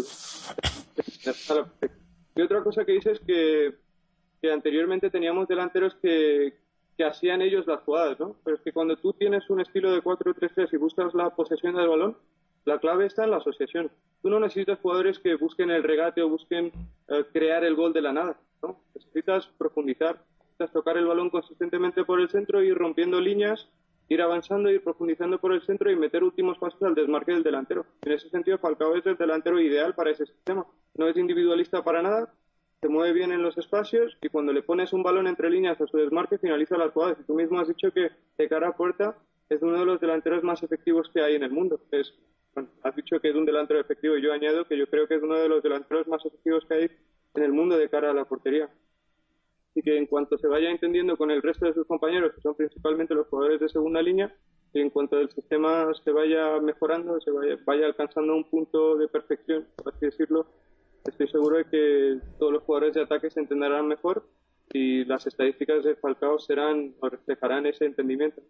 Speaker 3: Y otra cosa que dices es que, que anteriormente teníamos delanteros que, que hacían ellos las jugadas, ¿no? Pero es que cuando tú tienes un estilo de 4-3-3 y buscas la posesión del balón, la clave está en la asociación. Tú no necesitas jugadores que busquen el regate o busquen eh, crear el gol de la nada, ¿no? Necesitas profundizar, necesitas tocar el balón consistentemente por el centro, ir rompiendo líneas, ir avanzando, ir profundizando por el centro y meter últimos pasos al desmarque del delantero. En ese sentido, Falcao es el delantero ideal para ese sistema. No es individualista para nada, se mueve bien en los espacios y cuando le pones un balón entre líneas a su desmarque finaliza las jugadas. Y tú mismo has dicho que de cara a puerta es uno de los delanteros más efectivos que hay en el mundo. Bueno, has dicho que es un delantero efectivo y yo añado que yo creo que es uno de los delanteros más efectivos que hay en el mundo de cara a la portería. Así que en cuanto se vaya entendiendo con el resto de sus compañeros, que son principalmente los jugadores de segunda línea, y en cuanto el sistema se vaya mejorando, se vaya, vaya alcanzando un punto de perfección, por así decirlo, estoy seguro de que todos los jugadores de ataque se entenderán mejor y las estadísticas de Falcao serán o reflejarán ese entendimiento.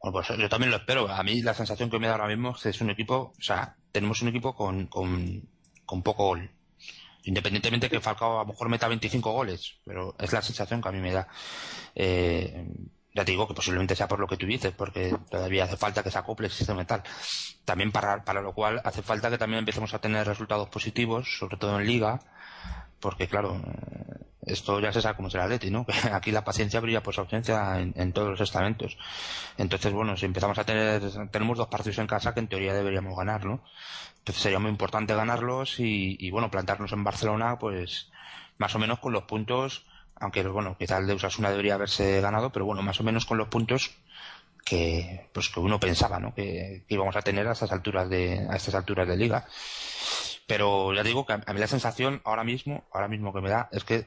Speaker 2: Pues yo también lo espero. A mí la sensación que me da ahora mismo es que es un equipo, o sea, tenemos un equipo con, con, con poco gol. Independientemente que Falcao a lo mejor meta 25 goles, pero es la sensación que a mí me da. Eh, ya te digo que posiblemente sea por lo que tú dices, porque todavía hace falta que se acople el sistema mental. También para, para lo cual hace falta que también empecemos a tener resultados positivos, sobre todo en liga, porque claro, esto ya se sabe cómo es el Atleti, ¿no? Aquí la paciencia brilla por su ausencia en, en todos los estamentos. Entonces, bueno, si empezamos a tener, tenemos dos partidos en casa que en teoría deberíamos ganar, ¿no? Entonces sería muy importante ganarlos y, y bueno, plantarnos en Barcelona, pues, más o menos con los puntos, aunque bueno, quizás el de Usasuna debería haberse ganado, pero bueno, más o menos con los puntos que, pues que uno pensaba, ¿no? Que, que íbamos a tener a estas alturas de, a estas alturas de liga. Pero ya digo que a, mí la sensación ahora mismo, ahora mismo que me da es que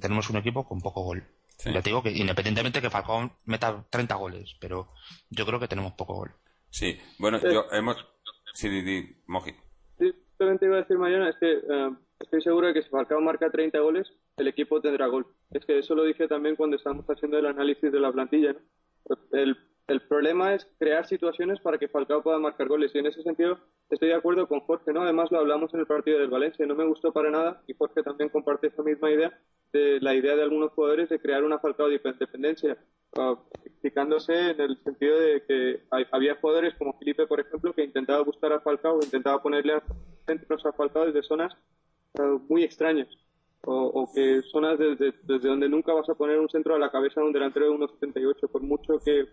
Speaker 2: tenemos un equipo con poco gol.
Speaker 1: Sí.
Speaker 2: Ya te digo que independientemente que Falcón meta 30 goles, pero yo creo que tenemos poco gol.
Speaker 1: Sí, bueno,
Speaker 3: Eh.
Speaker 1: yo hemos... Sí, di, di, Moji.
Speaker 3: Sí, simplemente iba a decir mañana es que eh, estoy seguro de que si Falcao marca 30 goles, el equipo tendrá gol. Es que eso lo dije también cuando estábamos haciendo el análisis de la plantilla. ¿no? El, el problema es crear situaciones para que Falcao pueda marcar goles. Y en ese sentido estoy de acuerdo con Jorge. ¿no? Además lo hablamos en el partido del Valencia. No me gustó para nada, y Jorge también comparte esa misma idea, de la idea de algunos jugadores de crear una Falcao dependencia. Uh, explicándose en el sentido de que hay- había jugadores como Felipe, por ejemplo, que intentaba buscar a Falcao, intentaba ponerle centros a Falcao desde zonas uh, muy extrañas. O, o que zonas desde, desde donde nunca vas a poner un centro a la cabeza de un delantero de 1,78, por mucho que,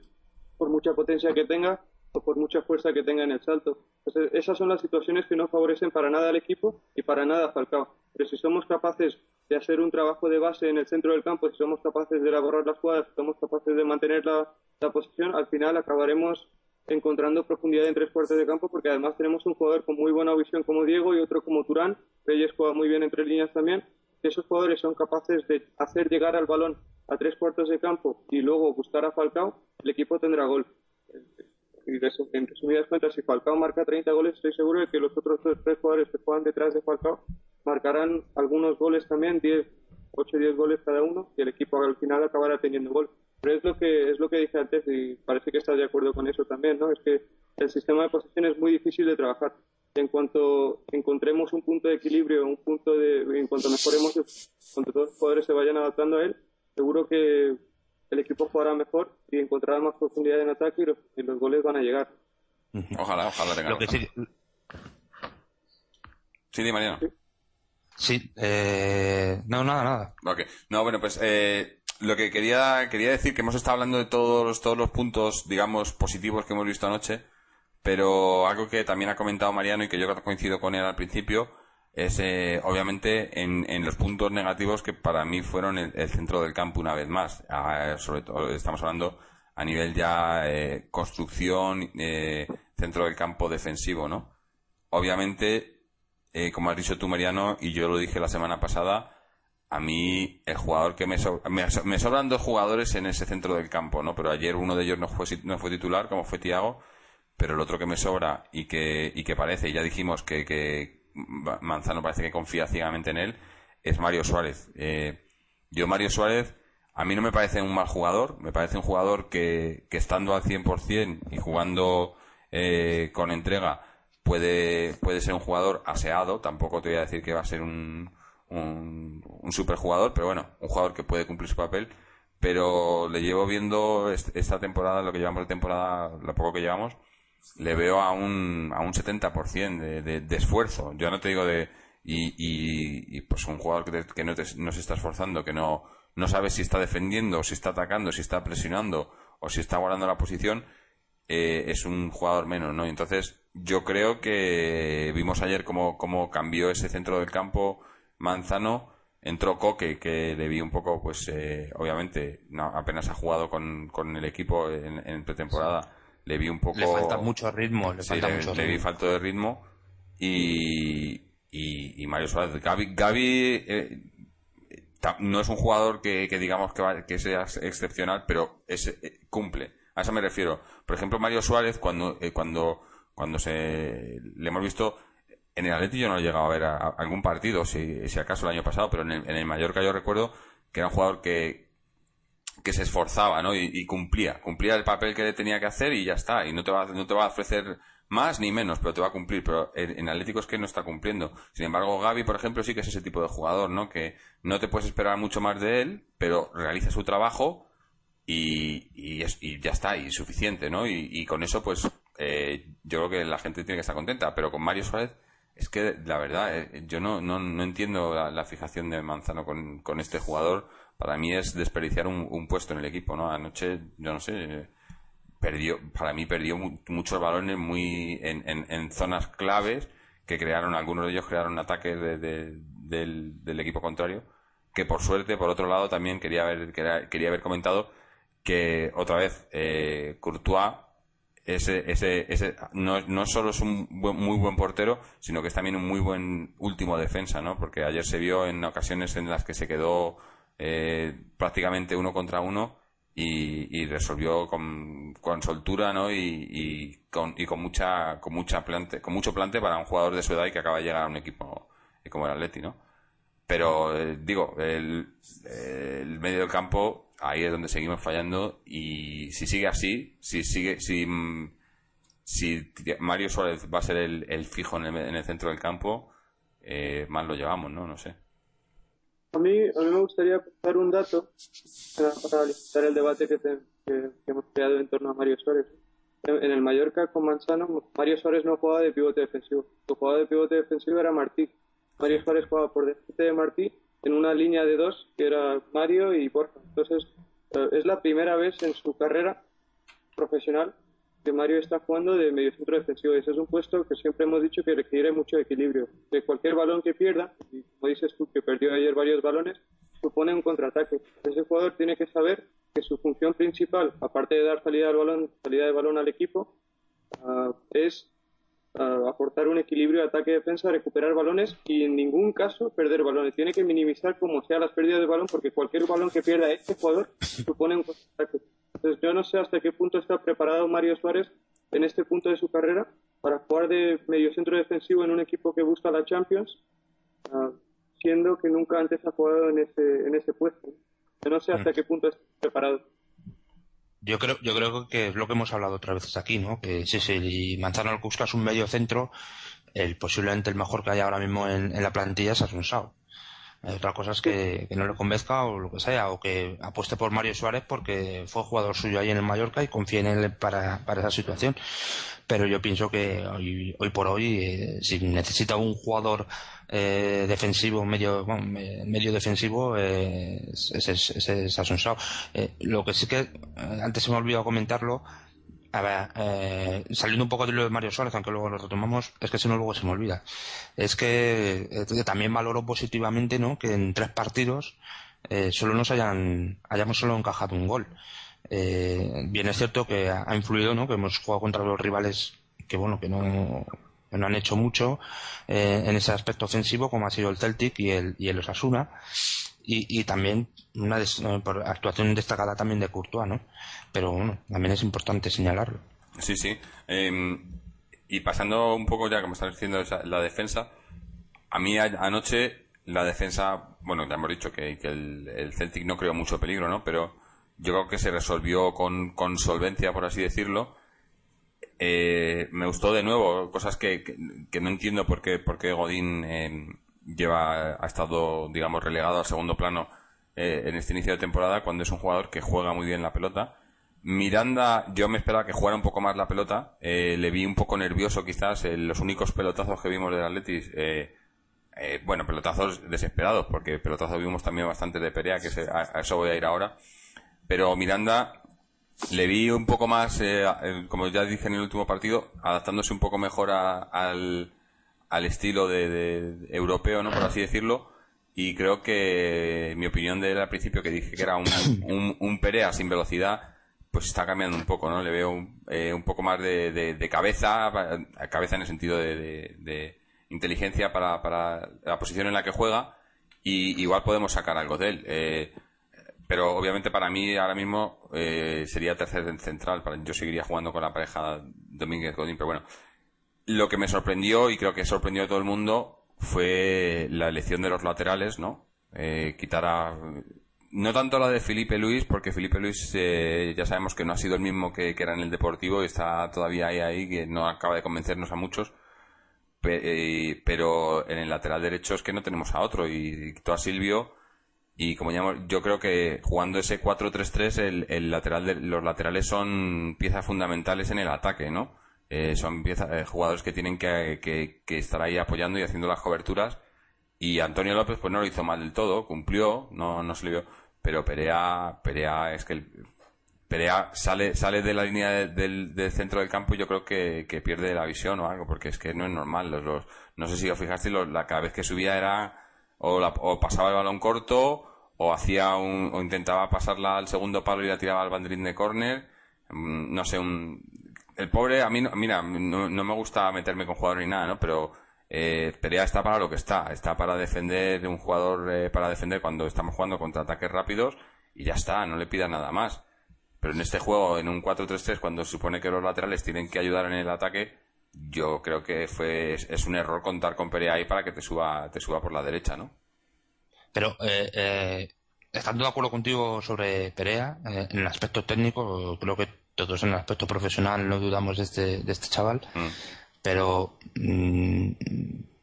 Speaker 3: por mucha potencia que tenga o por mucha fuerza que tenga en el salto. Entonces, esas son las situaciones que no favorecen para nada al equipo y para nada a Falcao. Pero si somos capaces de hacer un trabajo de base en el centro del campo, si somos capaces de elaborar las jugadas, si somos capaces de mantener la, posición, al final acabaremos encontrando profundidad en tres cuartos de campo porque además tenemos un jugador con muy buena visión como Diego y otro como Turán, Reyes juega muy bien entre líneas también. Si esos jugadores son capaces de hacer llegar al balón a tres cuartos de campo y luego buscar a Falcao, el equipo tendrá gol. Y en resumidas cuentas, si Falcao marca 30 goles, estoy seguro de que los otros tres jugadores que juegan detrás de Falcao marcarán algunos goles también, 10, 8 o 10 goles cada uno, y el equipo al final acabará teniendo gol. Pero es lo que es lo que dije antes y parece que estás de acuerdo con eso también, ¿no? Es que el sistema de posesión es muy difícil de trabajar. En cuanto encontremos un punto de equilibrio, un punto de, en cuanto mejoremos, en cuanto todos los jugadores se vayan adaptando a él, seguro que el equipo jugará mejor y encontrará más profundidad en ataque y los, y los goles van a llegar.
Speaker 1: Ojalá, ojalá tenga
Speaker 2: Lo que sí,
Speaker 1: Sí, di, Mariano.
Speaker 2: sí, eh, no, nada, nada.
Speaker 1: Ok. No, bueno, pues eh, lo que quería, quería decir que hemos estado hablando de todos los, todos los puntos, digamos, positivos que hemos visto anoche, pero algo que también ha comentado Mariano y que yo coincido con él al principio es, eh, obviamente, en, los puntos negativos que para mí fueron el, centro del campo una vez más. Ah, sobre todo, estamos hablando a nivel ya eh, construcción, eh, centro del campo defensivo, ¿no? Obviamente, eh, como has dicho tú, Mariano, y yo lo dije la semana pasada, a mí el jugador que me, me, me sobran dos jugadores en ese centro del campo, ¿no? Pero ayer uno de ellos no fue, no fue titular, como fue Tiago, pero el otro que me sobra y que, y que parece, y ya dijimos que, que Manzano parece que confía ciegamente en él, es Mario Suárez. Eh, yo, Mario Suárez, a mí no me parece un mal jugador, me parece un jugador que, que estando al 100% y jugando eh, con entrega puede, puede ser un jugador aseado, tampoco te voy a decir que va a ser un, un, un superjugador, pero bueno, un jugador que puede cumplir su papel, pero le llevo viendo est- esta temporada, lo que llevamos de temporada, lo poco que llevamos, le veo a un, a un 70% de, de, de esfuerzo. Yo no te digo de, y, y, pues un jugador que, te- que no, se está esforzando, que no, no sabe si está defendiendo, si está atacando, si está presionando o si está guardando la posición, eh, es un jugador menos, ¿no? Entonces, yo creo que vimos ayer cómo, cómo cambió ese centro del campo Manzano, entró Coque, que le vi un poco, pues, eh, obviamente, apenas ha jugado con, con el equipo en, en pretemporada, le vi un poco...
Speaker 2: Le falta mucho ritmo, le
Speaker 1: Sí,
Speaker 2: falta
Speaker 1: le,
Speaker 2: mucho
Speaker 1: le vi falta de ritmo y, y, y Mario Suárez. Gaby, Gaby, eh, no es un jugador que, que digamos que, va- que sea ex- excepcional, pero es, eh, cumple. A eso me refiero. Por ejemplo, Mario Suárez, cuando, eh, cuando, cuando se le hemos visto en el Atleti yo no he llegado a ver a- a algún partido, si, si acaso el año pasado, pero en el, en el Mallorca yo recuerdo que era un jugador que, que se esforzaba, ¿no? Y, cumplía, cumplía el papel que tenía que hacer y ya está. Y no te va, no te va a ofrecer más ni menos, pero te va a cumplir. Pero en, Atlético es que no está cumpliendo. Sin embargo, Gaby, por ejemplo, sí que es ese tipo de jugador, ¿no? Que no te puedes esperar mucho más de él, pero realiza su trabajo y, y, y ya está, y suficiente, ¿no? Y, y con eso, pues, eh, yo creo que la gente tiene que estar contenta. Pero con Mario Suárez, es que la verdad, eh, yo no, no, no entiendo la, la, fijación de Manzano con, con este jugador para mí es desperdiciar un, puesto en el equipo, ¿no? Anoche, yo no sé, perdió, para mí perdió muchos balones muy en, en, zonas claves que crearon, algunos de ellos crearon ataques de, de, del, equipo contrario, que por suerte, por otro lado, también quería haber, quería haber comentado que otra vez eh, Courtois ese, ese, ese, no, no solo es un buen, muy buen portero, sino que es también un muy buen último defensa, ¿no? Porque ayer se vio en ocasiones en las que se quedó eh, prácticamente uno contra uno y, resolvió con, con, soltura ¿no? y, con, y con mucha con mucha plante con mucho plante para un jugador de su edad y que acaba de llegar a un equipo como el Atleti ¿no? pero eh, digo el, el, medio del campo ahí es donde seguimos fallando y si sigue así si sigue si si Mario Suárez va a ser el, el fijo en el, en el, centro del campo eh, más lo llevamos no no sé
Speaker 3: a mí, a mí me gustaría dar un dato para, para el debate que, te, hemos creado en torno a Mario Suárez. En, el Mallorca con Manzano, Mario Suárez no jugaba de pivote defensivo. Su jugador de pivote defensivo era Martí. Mario Suárez jugaba por delante de Martí en una línea de dos que era Mario y Borja. Entonces, eh, es la primera vez en su carrera profesional que Mario está jugando de medio centro defensivo. Ese es un puesto que siempre hemos dicho que requiere mucho equilibrio. De cualquier balón que pierda, dices tú que perdió ayer varios balones, supone un contraataque. Ese jugador tiene que saber que su función principal, aparte de dar salida al balón, salida de balón al equipo, uh, es uh, aportar un equilibrio de ataque-defensa, recuperar balones y en ningún caso perder balones. Tiene que minimizar como sea las pérdidas de balón porque cualquier balón que pierda este jugador supone un contraataque. Entonces yo no sé hasta qué punto está preparado Mario Suárez en este punto de su carrera para jugar de medio centro defensivo en un equipo que busca la Champions, uh, siendo que nunca antes ha jugado en ese, en ese puesto. Yo no sé hasta qué punto está preparado.
Speaker 2: Yo creo, yo creo que es lo que hemos hablado otras veces aquí, ¿no? Que si, si Manzano al Cusca es un medio centro, el posiblemente el mejor que hay ahora mismo en, en la plantilla es Asunsao. Otra cosa es que, no le convenzca o lo que sea, o que apueste por Mario Suárez porque fue jugador suyo ahí en el Mallorca y confíe en él para, para esa situación. Pero yo pienso que hoy, hoy por hoy, eh, si necesita un jugador eh, defensivo, medio, medio defensivo, eh, es, ese es Asunsao. Eh, lo que sí que, eh, antes se me ha olvidado comentarlo, a ver, eh, saliendo un poco de lo de Mario Suárez, aunque luego lo retomamos, es que si no luego se me olvida. Es que, eh, también valoro positivamente, ¿no? Que en tres partidos eh, solo nos hayan, hayamos solo encajado un gol. Eh, bien es cierto que ha, influido, ¿no? Que hemos jugado contra los rivales que, bueno, que no, no han hecho mucho en ese aspecto ofensivo, como ha sido el Celtic y el, y el Osasuna. Y, y, también una des, por actuación destacada también de Courtois, ¿no? Pero bueno, también es importante señalarlo.
Speaker 1: Sí, sí. Eh, y pasando un poco ya, como estás diciendo, la defensa, a mí anoche la defensa, bueno, ya hemos dicho que, el, el, Celtic no creó mucho peligro, ¿no? Pero yo creo que se resolvió con, con solvencia, por así decirlo. Eh, me gustó de nuevo, cosas que, que, que, no entiendo por qué, por qué Godín eh, lleva, ha estado, digamos, relegado al segundo plano eh, en este inicio de temporada cuando es un jugador que juega muy bien la pelota. Miranda, yo me esperaba que jugara un poco más la pelota. Eh, le vi un poco nervioso quizás. Eh, los únicos pelotazos que vimos del Atletis, eh, bueno, pelotazos desesperados, porque pelotazos vimos también bastante de Perea, que se, a, eso voy a ir ahora. Pero Miranda le vi un poco más, como ya dije en el último partido, adaptándose un poco mejor a, al, al estilo de, de, europeo, ¿no? Por así decirlo. Y creo que mi opinión de él al principio, que dije que era un, un, un Perea sin velocidad, pues está cambiando un poco, ¿no? Le veo un, eh, un poco más de, de, de, cabeza, cabeza en el sentido de, de inteligencia para, para, la posición en la que juega y igual podemos sacar algo de él. Eh, pero obviamente para mí ahora mismo eh, sería tercer central. Yo seguiría jugando con la pareja Domínguez Godín, pero bueno. Lo que me sorprendió y creo que sorprendió a todo el mundo fue la elección de los laterales, ¿no? Eh, quitar a no tanto la de Felipe Luis, porque Felipe Luis eh, ya sabemos que no ha sido el mismo que, que, era en el Deportivo y está todavía ahí, ahí, que no acaba de convencernos a muchos. Eh, pero en el lateral derecho es que no tenemos a otro y, y a Silvio y como ya yo creo que jugando ese 4-3-3 el, el lateral de, los laterales son piezas fundamentales en el ataque, ¿no? Eh, son piezas, eh, jugadores que tienen que, que, estar ahí apoyando y haciendo las coberturas y Antonio López pues no lo hizo mal del todo, cumplió, no, no se le vio, pero Perea, Perea es que el, Perea sale, sale de la línea de, del, centro del campo y yo creo que, que, pierde la visión o algo, porque es que no es normal. Los, los no sé si os fijaste, los, la, cada vez que subía era o, la, o pasaba el balón corto o hacía un, o intentaba pasarla al segundo palo y la tiraba al banderín de córner. Mm, no sé, un, el pobre, a mí, mira, no, no me gusta meterme con jugadores ni nada, ¿no? Pero eh, Perea está para lo que está, está para defender un jugador eh, para defender cuando estamos jugando contra ataques rápidos y ya está, no le pida nada más. Pero en este juego, en un 4-3-3, cuando se supone que los laterales tienen que ayudar en el ataque, yo creo que fue es, un error contar con Perea ahí para que te suba te suba por la derecha, ¿no?
Speaker 2: Pero eh, eh, estando de acuerdo contigo sobre Perea, eh, en el aspecto técnico, creo que todos en el aspecto profesional no dudamos de este, de este chaval. Mm. Pero mmm,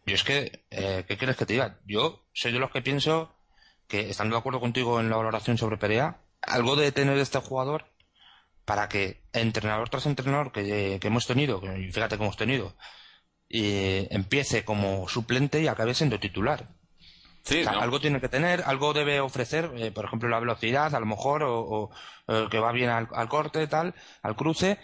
Speaker 2: yo es que, eh, ¿qué quieres que te diga? Yo soy de los que pienso que, estando de acuerdo contigo en la valoración sobre Perea, algo de tener este jugador para que entrenador tras entrenador que, que hemos tenido, fíjate que hemos tenido, y empiece como suplente y acabe siendo titular.
Speaker 1: Sí,
Speaker 2: o sea,
Speaker 1: ¿no?
Speaker 2: Algo tiene que tener, algo debe ofrecer, eh, por ejemplo, la velocidad, a lo mejor, o, que va bien al, al, corte, tal, al cruce.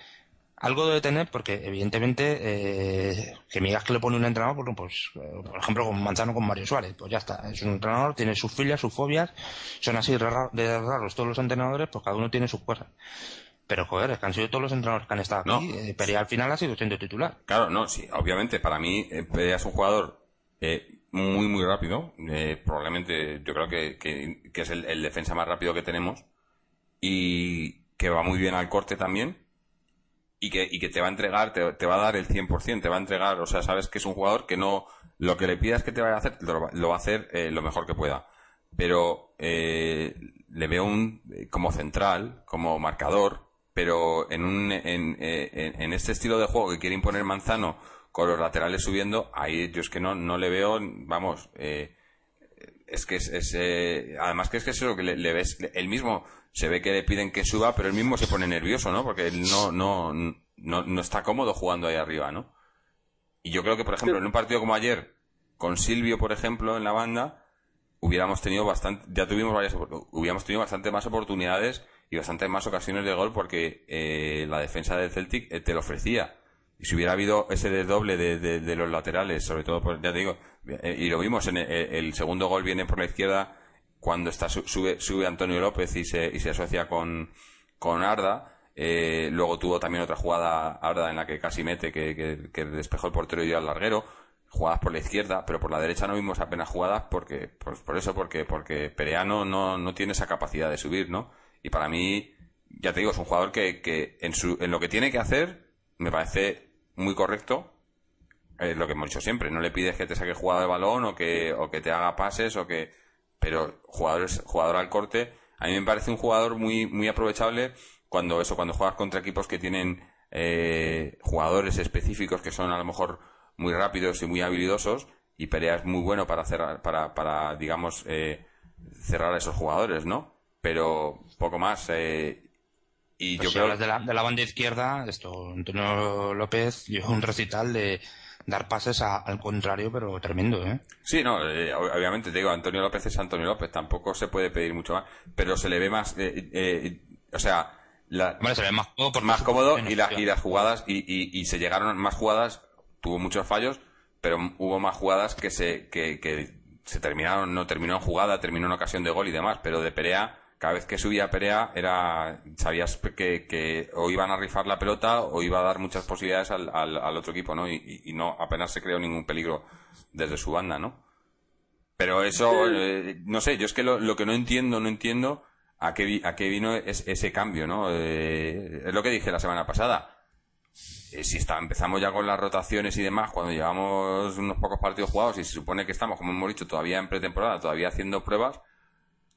Speaker 2: Algo debe tener, porque evidentemente, eh, que me digas que le pone un entrenador, pues, pues eh, por ejemplo, con Manzano con Mario Suárez, pues ya está. Es un entrenador, tiene sus filias, sus fobias, son así de raros todos los entrenadores, pues cada uno tiene sus cosas. Pero joder, es que han sido todos los entrenadores que han estado aquí. Eh, Perea al final ha sido siendo titular.
Speaker 1: Claro, no, sí, obviamente, para mí, eh, Perea es un jugador eh, muy, muy rápido. Eh, probablemente, yo creo que, que, es el, defensa más rápido que tenemos. Y que va muy bien al corte también. Y que, y que te va a entregar, te, te va a dar el 100%, te va a entregar, o sea, sabes que es un jugador que no, lo que le pidas que te vaya a hacer, lo, lo va a hacer eh, lo mejor que pueda. Pero eh, le veo un, como central, como marcador, pero en, un, en, en, en, este estilo de juego que quiere imponer Manzano con los laterales subiendo, ahí yo es que no, no le veo, vamos, eh, es que es, es eh, además que es que eso lo que le, le, ves, él mismo se ve que le piden que suba, pero él mismo se pone nervioso, ¿no? Porque él no, no, no, no está cómodo jugando ahí arriba, ¿no? Y yo creo que, por ejemplo, en un partido como ayer, con Silvio, por ejemplo, en la banda, hubiéramos tenido bastante, ya tuvimos varias, hubiéramos tenido bastante más oportunidades y bastante más ocasiones de gol porque eh, la defensa del Celtic eh, te lo ofrecía. Y si hubiera habido ese doble de, de, los laterales, sobre todo, por, ya te digo, eh, y lo vimos, en el, el, segundo gol viene por la izquierda cuando está sube, sube Antonio López y se, y se asocia con, con Arda. Eh, luego tuvo también otra jugada Arda en la que casi mete, que, que, despejó el portero y dio al larguero. Jugadas por la izquierda, pero por la derecha no vimos apenas jugadas porque, pues por eso, porque, porque Pereano no, no tiene esa capacidad de subir, ¿no? Y para mí, ya te digo, es un jugador que, que en, su, en lo que tiene que hacer, me parece muy correcto. Es lo que hemos dicho siempre. No le pides que te saque jugada de balón o que, o que te haga pases o que, pero jugadores, jugador al corte, a mí me parece un jugador muy, muy aprovechable cuando eso, cuando juegas contra equipos que tienen, eh, jugadores específicos que son a lo mejor muy rápidos y muy habilidosos y Perea es muy bueno para cerrar, para, para, digamos, eh, cerrar a esos jugadores, ¿no? pero poco más. Eh, y
Speaker 2: pues
Speaker 1: yo
Speaker 2: si
Speaker 1: creo
Speaker 2: hablas de la, de la banda izquierda, esto, Antonio López dio un recital de dar pases a, al contrario, pero tremendo, ¿eh?
Speaker 1: Sí, no, eh, obviamente te digo, Antonio López es Antonio López, tampoco se puede pedir mucho más, pero se le ve más, eh, eh, o sea, la,
Speaker 2: bueno, se ve más cómodo, por
Speaker 1: más cómodo y, la, y las jugadas, y, y, y, se llegaron más jugadas, tuvo muchos fallos, pero hubo más jugadas que se, que, que se terminaron, no terminó en jugada, terminó en ocasión de gol y demás, pero de Perea, cada vez que subía Perea era sabías que, que, o iban a rifar la pelota o iba a dar muchas posibilidades al, al, al otro equipo, ¿no? Y, y, no apenas se creó ningún peligro desde su banda, ¿no? Pero eso, eh, no sé, yo es que lo, lo, que no entiendo, no entiendo a qué, a qué vino es, ese cambio, ¿no? Eh, es lo que dije la semana pasada. Eh, si está, empezamos ya con las rotaciones y demás, cuando llevamos unos pocos partidos jugados y se supone que estamos, como hemos dicho, todavía en pretemporada, todavía haciendo pruebas,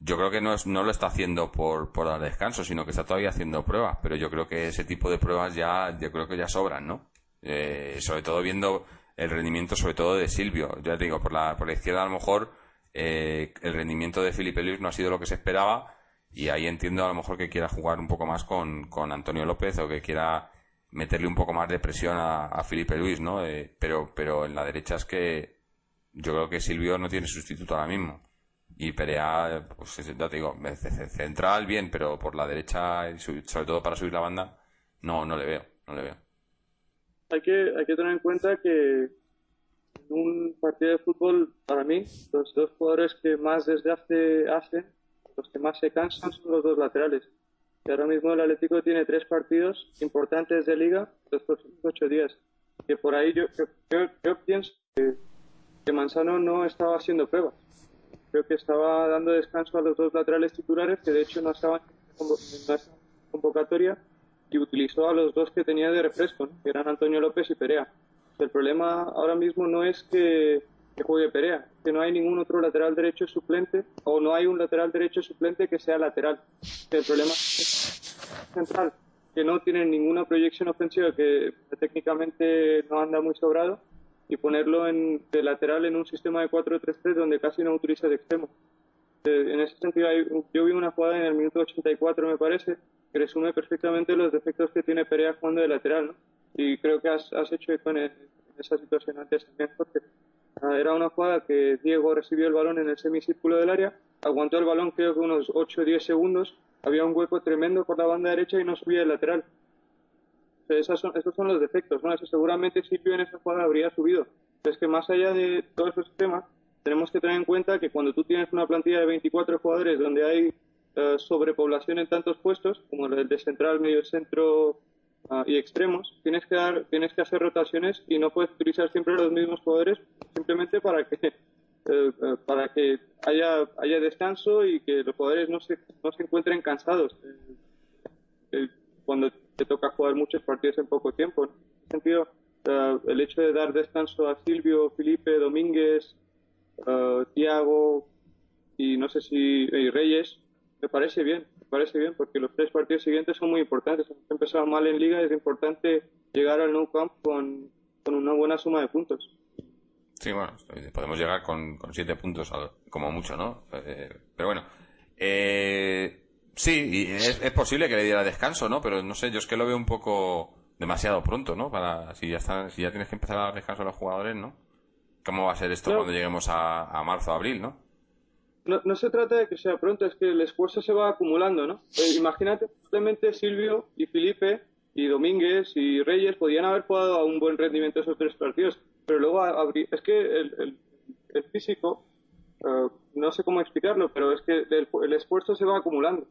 Speaker 1: yo creo que no, es, no lo está haciendo por, por dar descanso, sino que está todavía haciendo pruebas, pero yo creo que ese tipo de pruebas ya, yo creo que ya sobran, ¿no? Eh, sobre todo viendo el rendimiento, sobre todo de Silvio. Ya te digo, por la, por la izquierda a lo mejor eh, el rendimiento de Felipe Luis no ha sido lo que se esperaba y ahí entiendo a lo mejor que quiera jugar un poco más con, con Antonio López o que quiera meterle un poco más de presión a, a Felipe Luis, ¿no? Eh, pero, pero en la derecha es que yo creo que Silvio no tiene sustituto ahora mismo. Y Perea, pues ya te digo, central bien, pero por la derecha, sobre todo para subir la banda, no, no le veo, no le veo.
Speaker 3: Hay que, hay que tener en cuenta que en un partido de fútbol, para mí, los dos jugadores que más desgaste hacen, los que más se cansan, son los dos laterales. Y ahora mismo el Atlético tiene tres partidos importantes de liga los próximos ocho días. Que por ahí yo, yo, yo pienso que, que Manzano no estaba haciendo pruebas creo que estaba dando descanso a los dos laterales titulares, que de hecho no estaban en convocatoria, y utilizó a los dos que tenía de refresco, que eran Antonio López y Perea. El problema ahora mismo no es que, juegue Perea, que no hay ningún otro lateral derecho suplente, o no hay un lateral derecho suplente que sea lateral. El problema es central, que no tiene ninguna proyección ofensiva, que técnicamente no anda muy sobrado, y ponerlo en, de lateral en un sistema de 4-3-3 donde casi no utiliza de extremo. Eh, en ese sentido, yo vi una jugada en el minuto 84, me parece, que resume perfectamente los defectos que tiene Perea jugando de lateral, ¿no? Y creo que has, has hecho eco en, esa situación antes también, porque ah, era una jugada que Diego recibió el balón en el semicírculo del área, aguantó el balón creo que unos 8 o 10 segundos, había un hueco tremendo por la banda derecha y no subía el lateral esos son los defectos, ¿no? Eso seguramente Silvio en esa jugada habría subido. es que más allá de todos esos temas, tenemos que tener en cuenta que cuando tú tienes una plantilla de 24 jugadores donde hay eh, sobrepoblación en tantos puestos, como el de central, medio centro ah, y extremos, tienes que dar, tienes que hacer rotaciones y no puedes utilizar siempre los mismos jugadores simplemente para que eh, eh, para que haya haya descanso y que los jugadores no se no se encuentren cansados cuando te toca jugar muchos partidos en poco tiempo. En ese sentido, uh, el hecho de dar descanso a Silvio, Felipe, Domínguez, uh, Tiago y no sé si y Reyes, me parece bien, me parece bien, porque los tres partidos siguientes son muy importantes. Hemos empezado mal en liga, es importante llegar al Nou Camp con, con una buena suma de puntos.
Speaker 1: Sí, bueno, podemos llegar con, con siete puntos como mucho, ¿no? Eh, pero bueno, eh, Sí, y es, es, posible que le diera descanso, ¿no? Pero no sé, yo es que lo veo un poco demasiado pronto, ¿no? Para si ya está, si ya tienes que empezar a dar descanso a los jugadores, ¿no? ¿Cómo va a ser esto cuando lleguemos a, a marzo, abril, ¿no?
Speaker 3: ¿no? No, se trata de que sea pronto, es que el esfuerzo se va acumulando, ¿no? Eh, imagínate, simplemente Silvio y Felipe y Domínguez y Reyes podían haber jugado a un buen rendimiento esos tres partidos, pero luego es que el, el, el físico, uh, no sé cómo explicarlo, pero es que el, el esfuerzo se va acumulando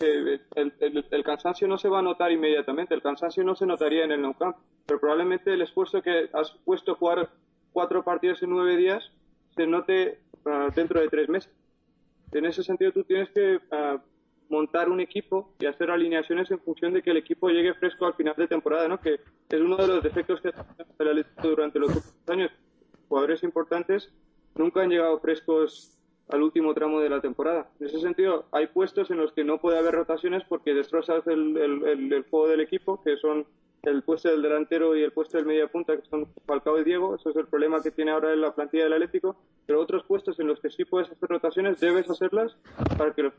Speaker 3: el, el, el, cansancio no se va a notar inmediatamente, el cansancio no se notaría en el Nou Camp, pero probablemente el esfuerzo que has puesto jugar cuatro partidos en nueve días se note uh, dentro de tres meses. En ese sentido, tú tienes que uh, montar un equipo y hacer alineaciones en función de que el equipo llegue fresco al final de temporada, ¿no? que es uno de los defectos que ha tenido durante los últimos años. Jugadores importantes nunca han llegado frescos al último tramo de la temporada. En ese sentido, hay puestos en los que no puede haber rotaciones porque destrozas el, el, el, juego del equipo, que son el puesto del delantero y el puesto del media punta, que son Falcao y Diego. Eso es el problema que tiene ahora en la plantilla del Atlético. Pero otros puestos en los que sí puedes hacer rotaciones, debes hacerlas para que los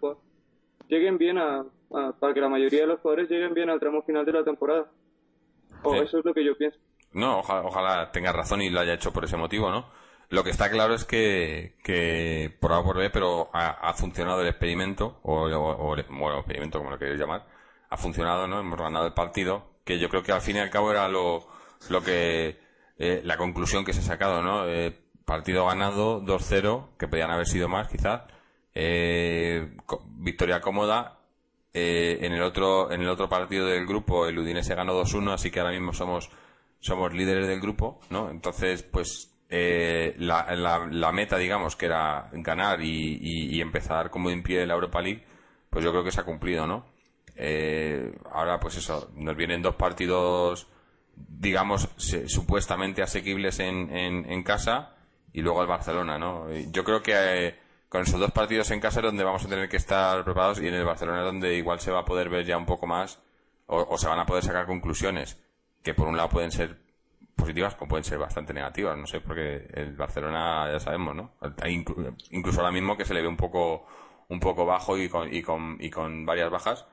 Speaker 3: lleguen bien a, a para que la mayoría de los jugadores lleguen bien al tramo final de la temporada. O sí. eso es lo que yo pienso.
Speaker 1: No, ojalá, ojalá tenga razón y lo haya hecho por ese motivo, ¿no? Lo que está claro es que, que por A por B, pero ha, ha funcionado el experimento, o, o, bueno, experimento como lo queréis llamar, ha funcionado, ¿no? Hemos ganado el partido, que yo creo que al fin y al cabo era lo, lo que, eh, la conclusión que se ha sacado, ¿no? Eh, partido ganado, 2-0, que podían haber sido más quizás, eh, victoria cómoda, eh, en el otro, en el otro partido del grupo el Udinese ganó 2-1, así que ahora mismo somos, somos líderes del grupo, ¿no? Entonces, pues, eh, la, la, la, meta, digamos, que era ganar y, empezar como en pie de la Europa League, pues yo creo que se ha cumplido, ¿no? Eh, ahora, pues eso, nos vienen dos partidos, digamos, supuestamente asequibles en, en, casa y luego el Barcelona, ¿no? Yo creo que eh, con esos dos partidos en casa es donde vamos a tener que estar preparados y en el Barcelona es donde igual se va a poder ver ya un poco más o se van a poder sacar conclusiones que por un lado pueden ser positivas como pueden ser bastante negativas, no sé, porque el Barcelona ya sabemos, ¿no? Incluso ahora mismo que se le ve un poco un poco bajo y con, y con, y con varias bajas,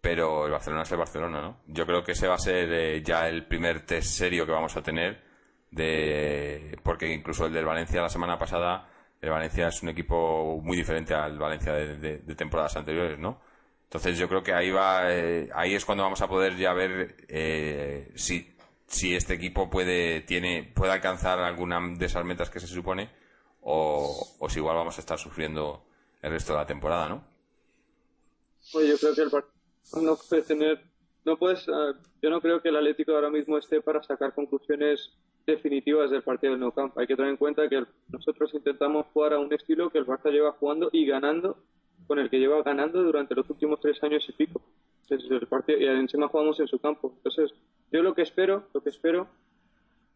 Speaker 1: pero el Barcelona es el Barcelona, ¿no? Yo creo que ese va a ser eh, ya el primer test serio que vamos a tener de porque incluso el del Valencia la semana pasada el Valencia es un equipo muy diferente al Valencia de, de- de temporadas anteriores, ¿no? Entonces yo creo que ahí va eh, ahí es cuando vamos a poder ya ver eh, si si este equipo puede tiene puede alcanzar alguna de esas metas que se supone o, o si igual vamos a estar sufriendo el resto de la temporada, ¿no?
Speaker 3: Oye, yo creo que el Barcelona no puede tener, no puedes, yo no creo que el Atlético ahora mismo esté para sacar conclusiones definitivas del partido del Nou Camp. Hay que tener en cuenta que nosotros intentamos jugar a un estilo que el Barça lleva jugando y ganando, con el que lleva ganando durante los últimos tres años y pico. Entonces, el partido, y encima jugamos en su campo. Entonces, yo lo que espero, lo que espero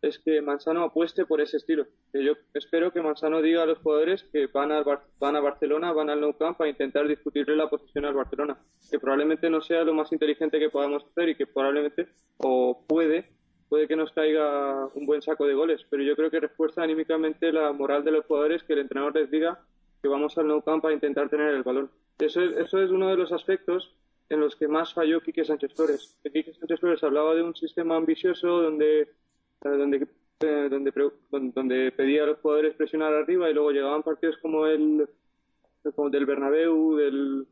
Speaker 3: es que Manzano apueste por ese estilo. Yo espero que Manzano diga a los jugadores que van, al Bar- van a Barcelona, van al Nou Camp a intentar discutirle la posición al Barcelona. Que probablemente no sea lo más inteligente que podamos hacer y que probablemente, o puede, puede que nos caiga un buen saco de goles. Pero yo creo que refuerza anímicamente la moral de los jugadores que el entrenador les diga que vamos al Nou Camp a intentar tener el balón. Eso es, eso es uno de los aspectos en los que más falló Quique Sánchez Flores. Que Quique Sánchez Flores hablaba de un sistema ambicioso donde eh, donde, eh, donde, donde pedía a los jugadores presionar arriba y luego llegaban partidos como el como del Bernabéu del,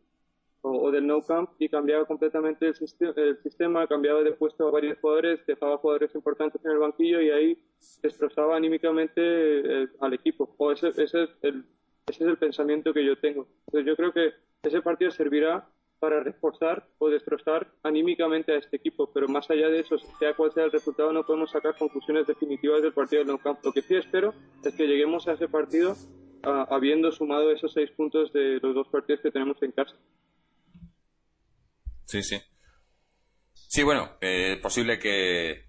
Speaker 3: o, del No Camp y cambiaba completamente el, siste- el sistema, cambiaba de puesto a varios jugadores, dejaba jugadores importantes en el banquillo y ahí destrozaba anímicamente eh, al equipo. O ese, ese, es el, ese es el pensamiento que yo tengo. Entonces yo creo que ese partido servirá para reforzar o destrozar anímicamente a este equipo, pero más allá de eso, sea cual sea el resultado, no podemos sacar conclusiones definitivas del partido del Nou Camp. Lo que sí espero es que lleguemos a ese partido habiendo sumado esos seis puntos de los dos partidos que tenemos en casa.
Speaker 1: Sí, sí. Sí, bueno, eh, posible que.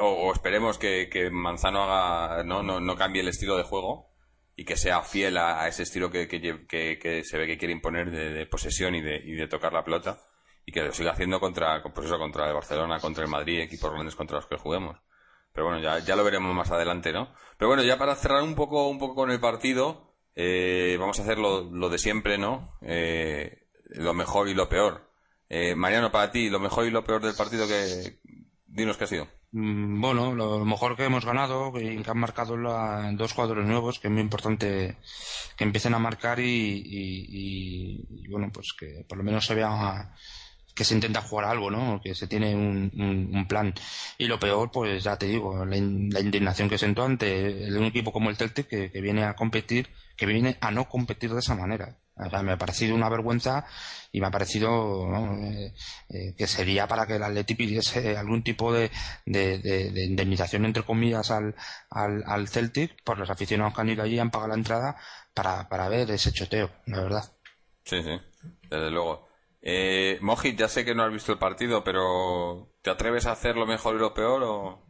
Speaker 1: O, o esperemos que, que Manzano haga. No, no, no cambie el estilo de juego y que sea fiel a, ese estilo que, que, que- se ve que quiere imponer de, posesión y de, y de tocar la pelota y que lo siga haciendo contra, pues eso, contra el Barcelona, contra el Madrid, equipos grandes contra los que juguemos. Pero bueno, ya, ya lo veremos más adelante, ¿no? Pero bueno, ya para cerrar un poco, un poco con el partido, eh, vamos a hacer lo, lo de siempre, ¿no? Eh, lo mejor y lo peor. Eh, Mariano, para ti, lo mejor y lo peor del partido que... Dinos qué ha sido.
Speaker 2: Mm, Bueno, lo mejor que hemos ganado, que que han marcado la- dos jugadores nuevos, que es muy importante que empiecen a marcar y, y- y- y, bueno, pues que por lo menos se vea que se intenta jugar algo, ¿no? Que se tiene un, plan. Y lo peor, pues ya te digo, la, la indignación que siento ante el- un equipo como el Celtic que, que viene a competir, que viene a no competir de esa manera. O sea, me ha parecido una vergüenza y me ha parecido eh, eh, que sería para que el Atleti pidiese algún tipo de indemnización entre comillas al, al, al Celtic por los aficionados que han ido allí y han pagado la entrada para, para ver ese choteo, la verdad.
Speaker 1: Sí, sí, desde luego. Eh, Mojit, ya sé que no has visto el partido, pero ¿te atreves a hacer lo mejor y lo peor o,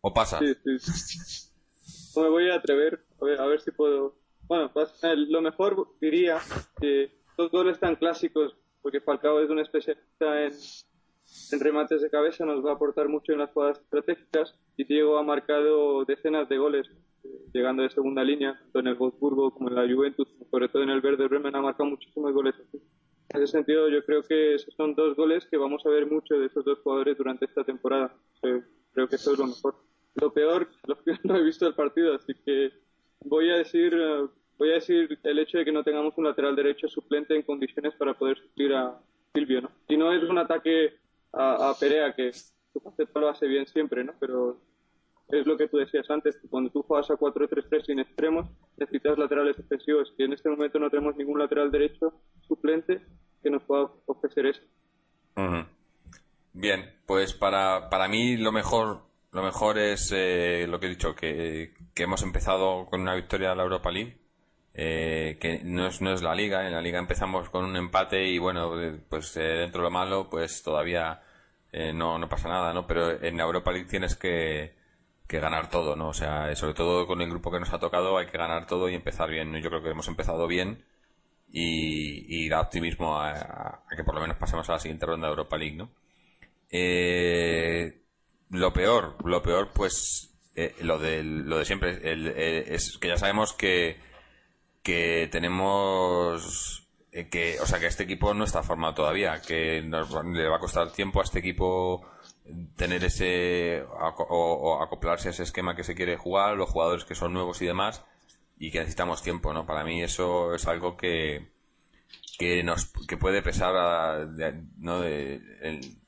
Speaker 1: o pasa?
Speaker 3: Sí, sí. Me voy a atrever, a ver, a ver si puedo. Bueno, pues, eh, lo mejor diría que dos goles tan clásicos, porque Falcao es un especialista en, remates de cabeza, nos va a aportar mucho en las jugadas estratégicas y Diego ha marcado decenas de goles eh, llegando de segunda línea, tanto en el Wolfsburgo como en la Juventus, sobre todo en el Verde Bremen ha marcado muchísimos goles. En ese sentido, yo creo que esos son dos goles que vamos a ver mucho de esos dos jugadores durante esta temporada. Creo que eso es lo mejor. Lo peor, lo peor no he visto el partido, así que voy a decir, eh, voy a decir el hecho de que no tengamos un lateral derecho suplente en condiciones para poder suplir a Silvio, ¿no? Y no es un ataque a, Perea que su faceta lo hace bien siempre, ¿no? Pero es lo que tú decías antes, cuando tú juegas a 4-3-3 sin extremos, necesitas laterales ofensivos, y en este momento no tenemos ningún lateral derecho suplente que nos pueda ofrecer eso.
Speaker 1: Bien, pues para, para mí lo mejor lo mejor es eh, lo que he dicho, que, que hemos empezado con una victoria de la Europa League, eh, que no es, no es la liga, en la liga empezamos con un empate y bueno, eh, pues eh, dentro de lo malo, pues todavía eh, no, no pasa nada, ¿no? Pero en la Europa League tienes que que ganar todo, ¿no? O sea, sobre todo con el grupo que nos ha tocado hay que ganar todo y empezar bien. Yo creo que hemos empezado bien y, y da optimismo a, que por lo menos pasemos a la siguiente ronda de Europa League, ¿no? Eh, lo peor, lo peor, pues eh, lo, de, lo de siempre es que ya sabemos que, que tenemos eh, que, o sea, que este equipo no está formado todavía, que le va a costar tiempo a este equipo tener ese o, acoplarse a ese esquema que se quiere jugar, los jugadores que son nuevos y demás, y que necesitamos tiempo, ¿no? Para mí eso es algo que que nos que puede pesar ¿no? de,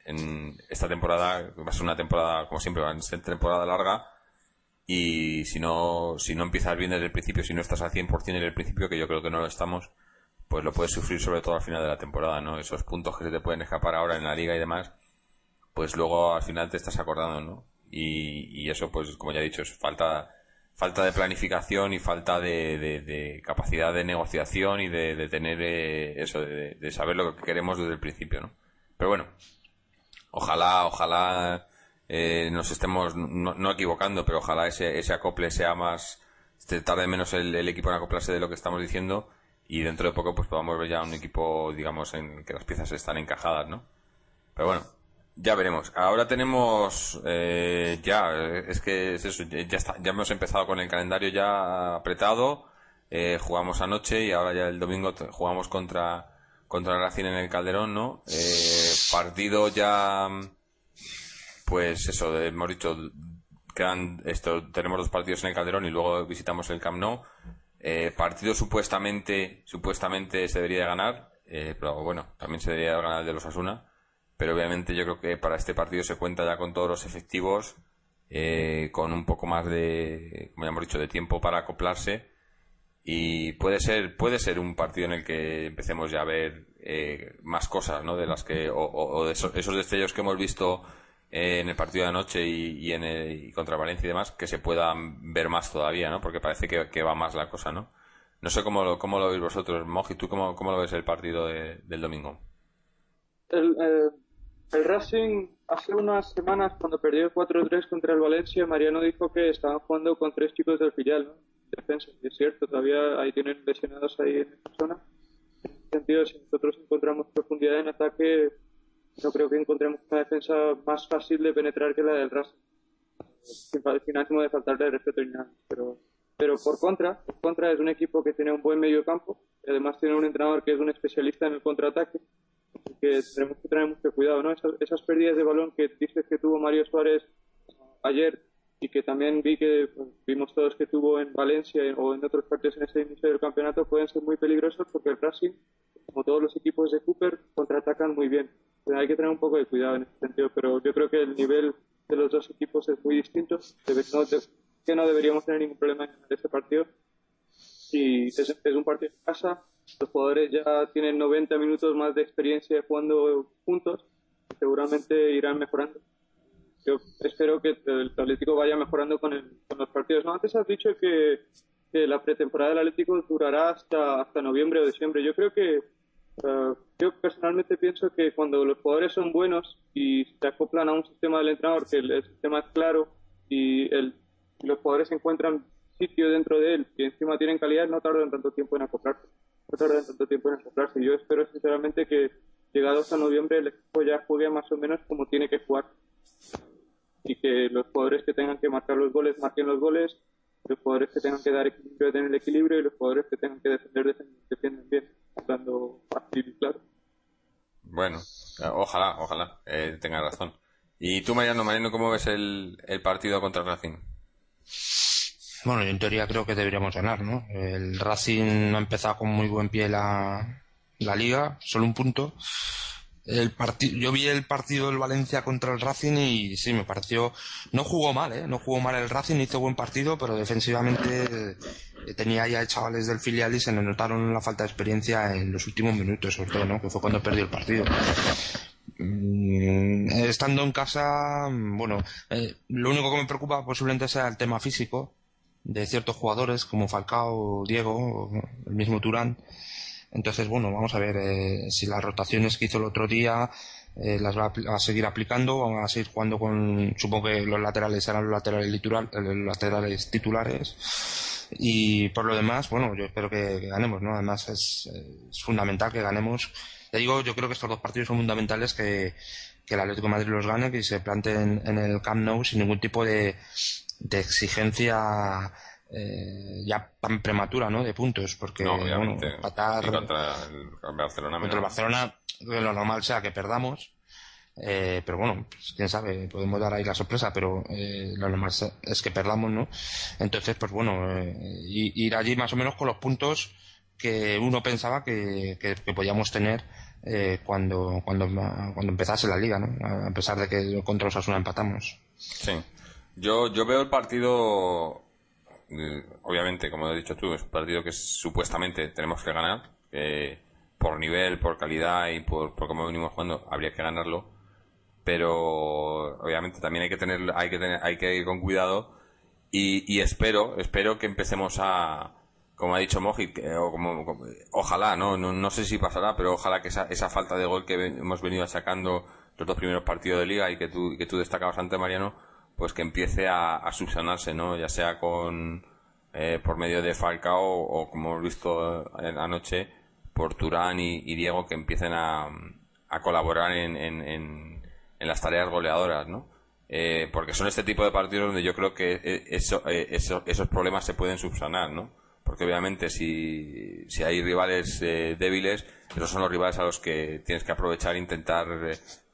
Speaker 1: en, esta temporada, va a ser una temporada, como siempre, va a ser temporada larga, y si no, si no empiezas bien desde el principio, si no estás al 100% en el principio, que yo creo que no lo estamos, pues lo puedes sufrir sobre todo al final de la temporada, ¿no? Esos puntos que se te pueden escapar ahora en la liga y demás, pues luego al final te estás acordando, ¿no? Y, y eso, pues como ya he dicho, es falta, falta de planificación y falta de, de, capacidad de negociación y de, de tener eh, eso, de, saber lo que queremos desde el principio, ¿no? Pero bueno, ojalá, ojalá eh, nos estemos no, equivocando, pero ojalá ese, ese acople sea más, tarde menos el, el, equipo en acoplarse de lo que estamos diciendo y dentro de poco pues podamos ver ya un equipo, digamos, en que las piezas están encajadas, ¿no? Pero bueno, ya veremos. Ahora tenemos eh, ya, es que es eso, ya, está, ya hemos empezado con el calendario ya apretado. Eh, jugamos anoche y ahora ya el domingo jugamos contra contra Racing en el Calderón, ¿no? Eh, partido ya, pues eso, hemos dicho, quedan esto, tenemos dos partidos en el Calderón y luego visitamos el Camp Nou. Eh, partido supuestamente, supuestamente se debería ganar, eh, pero bueno, también se debería ganar el de los Asuna. Pero obviamente yo creo que para este partido se cuenta ya con todos los efectivos, eh, con un poco más de, como ya hemos dicho, de tiempo para acoplarse. Y puede ser puede ser un partido en el que empecemos ya a ver eh, más cosas no de las que o, de esos, destellos que hemos visto en el partido de anoche y, y en el, contra Valencia y demás que se puedan ver más todavía no porque parece que, va más la cosa no no sé cómo lo, cómo lo veis vosotros. Moji tú cómo, cómo lo ves el partido del domingo
Speaker 3: el, eh, el Racing hace unas semanas cuando perdió 4-3 contra el Valencia Mariano dijo que estaban jugando con tres chicos del filial ¿no? defensa. Y es cierto, todavía ahí tienen lesionados ahí en esa zona. En ese sentido, si nosotros encontramos profundidad en ataque, no creo que encontremos una defensa más fácil de penetrar que la del Racing. Sin, sin de faltarle respeto ni nada. Pero, pero por contra, por contra es un equipo que tiene un buen medio campo. Además tiene un entrenador que es un especialista en el contraataque. Que tenemos que tener mucho cuidado, ¿no? Esas, esas pérdidas de balón que dices que tuvo Mario Suárez ayer y que también vi que pues, vimos todos que tuvo en Valencia o en otros partidos en ese inicio del campeonato pueden ser muy peligrosos porque el Racing, como todos los equipos de Cooper, contraatacan muy bien. hay que tener un poco de cuidado en ese sentido, pero yo creo que el nivel de los dos equipos es muy distinto, que no deberíamos tener ningún problema en este partido. Y es, es un partido en casa, los jugadores ya tienen 90 minutos más de experiencia jugando juntos, seguramente irán mejorando yo espero que el Atlético vaya mejorando con, el, con los partidos. No, antes has dicho que, la pretemporada del Atlético durará hasta, hasta noviembre o diciembre. Yo creo que, uh, yo personalmente pienso que cuando los jugadores son buenos y se acoplan a un sistema del entrenador, que el, sistema es claro y el, los jugadores encuentran sitio dentro de él y encima tienen calidad, no tardan tanto tiempo en acoplarse. Tardan tanto tiempo en acoplarse. Yo espero sinceramente que llegados a noviembre el equipo ya juegue más o menos como tiene que jugar y que los jugadores que tengan que marcar los goles marquen los goles, los jugadores que tengan que dar equilibrio tener el equilibrio y los jugadores que tengan que defender defienden bien, hablando así claro.
Speaker 1: Bueno, ojalá, ojalá eh, tenga razón. ¿Y tú, Mariano, Mariano, cómo ves el, el partido contra Racing?
Speaker 2: Bueno, yo en teoría creo que deberíamos ganar, ¿no? El Racing ha empezado con muy buen pie la, la liga, solo un punto el yo vi el partido del Valencia contra el Racing y sí, me pareció, no jugó mal, ¿eh? no jugó mal el Racing, hizo buen partido, pero defensivamente eh, tenía ya chavales del filial y se le notaron la falta de experiencia en los últimos minutos, sobre todo, ¿no? que fue cuando perdió el partido. Mm, estando en casa, bueno, eh, lo único que me preocupa posiblemente sea el tema físico de ciertos jugadores como Falcao, Diego, el mismo Turán entonces, bueno, vamos a ver eh, si las rotaciones que hizo el otro día eh, las va a, seguir aplicando, van a seguir jugando con, supongo que los laterales serán los laterales, los laterales titulares. Y por lo demás, bueno, yo espero que, ganemos, ¿no? Además es, fundamental que ganemos. Ya digo, yo creo que estos dos partidos son fundamentales que, que el Atlético de Madrid los gane, que se planteen en el Camp Nou sin ningún tipo de, de exigencia eh, ya tan prematura, ¿no? De puntos, porque
Speaker 1: no,
Speaker 2: bueno,
Speaker 1: contra el Barcelona,
Speaker 2: contra el Barcelona lo normal sea que perdamos, eh, pero bueno, pues, quién sabe, podemos dar ahí la sorpresa, pero eh, lo normal es que perdamos, ¿no? Entonces, pues bueno, eh, ir allí más o menos con los puntos que uno pensaba que, que, podíamos tener eh, cuando, cuando, cuando empezase la liga, ¿no? A pesar de que contra los Asuna empatamos.
Speaker 1: Sí. Yo, yo veo el partido eh, obviamente, como he dicho tú, es un partido que supuestamente tenemos que ganar. por nivel, por calidad y por, por cómo venimos jugando, habría que ganarlo. Pero obviamente también hay que tener, hay que tener, hay que ir con cuidado. Y, espero, espero que empecemos a, como ha dicho Mojit, o como, ojalá, ¿no? ¿no? sé si pasará, pero ojalá que esa, esa falta de gol que hemos venido sacando los dos primeros partidos de liga y que tú, que tú destacabas antes, Mariano, pues que empiece a, a subsanarse, ¿no? Ya sea con eh, por medio de Falcao o, como hemos visto anoche por Turán y, Diego que empiecen a, a colaborar en, en, en, las tareas goleadoras, ¿no? Eh, porque son este tipo de partidos donde yo creo que eh, eso, esos problemas se pueden subsanar, ¿no? Porque obviamente si, si hay rivales débiles, esos son los rivales a los que tienes que aprovechar e intentar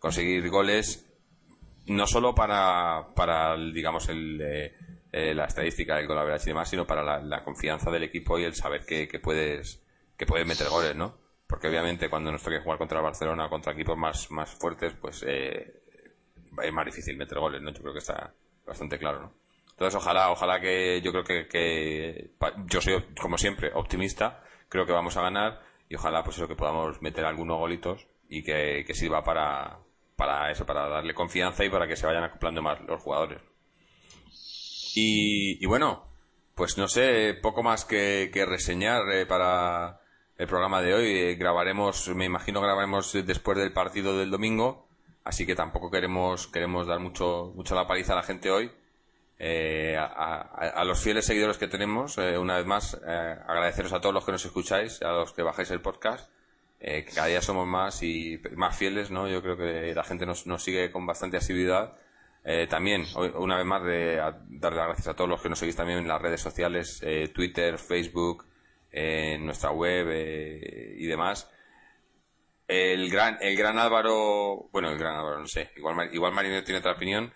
Speaker 1: conseguir goles no solo para, para digamos, el, eh, la estadística del gol y demás, sino para la, confianza del equipo y el saber que, que, puedes, que puedes meter goles, ¿no? Porque obviamente cuando nos toque jugar contra Barcelona o contra equipos más, más fuertes, pues eh, es más difícil meter goles, ¿no? Yo creo que está bastante claro, ¿no? Entonces, ojalá, ojalá que yo creo que, que yo soy, como siempre, optimista, creo que vamos a ganar y ojalá pues eso que podamos meter algunos golitos y que sirva para, para eso, para darle confianza y para que se vayan acoplando más los jugadores. Y, bueno, pues no sé, poco más que, reseñar eh, para el programa de hoy. Eh, grabaremos, me imagino grabaremos después del partido del domingo, así que tampoco queremos, queremos dar mucho, mucho la paliza a la gente hoy. Eh, a, los fieles seguidores que tenemos, una vez más, agradeceros a todos los que nos escucháis, a los que bajáis el podcast eh, que cada día somos más y más fieles, ¿no? Yo creo que la gente nos, nos sigue con bastante asiduidad. Eh, también, una vez más, de dar las gracias a todos los que nos seguís también en las redes sociales, eh, Twitter, Facebook, en nuestra web y demás. El gran, el gran Álvaro, bueno, el gran Álvaro, no sé, igual, igual Marino tiene otra opinión.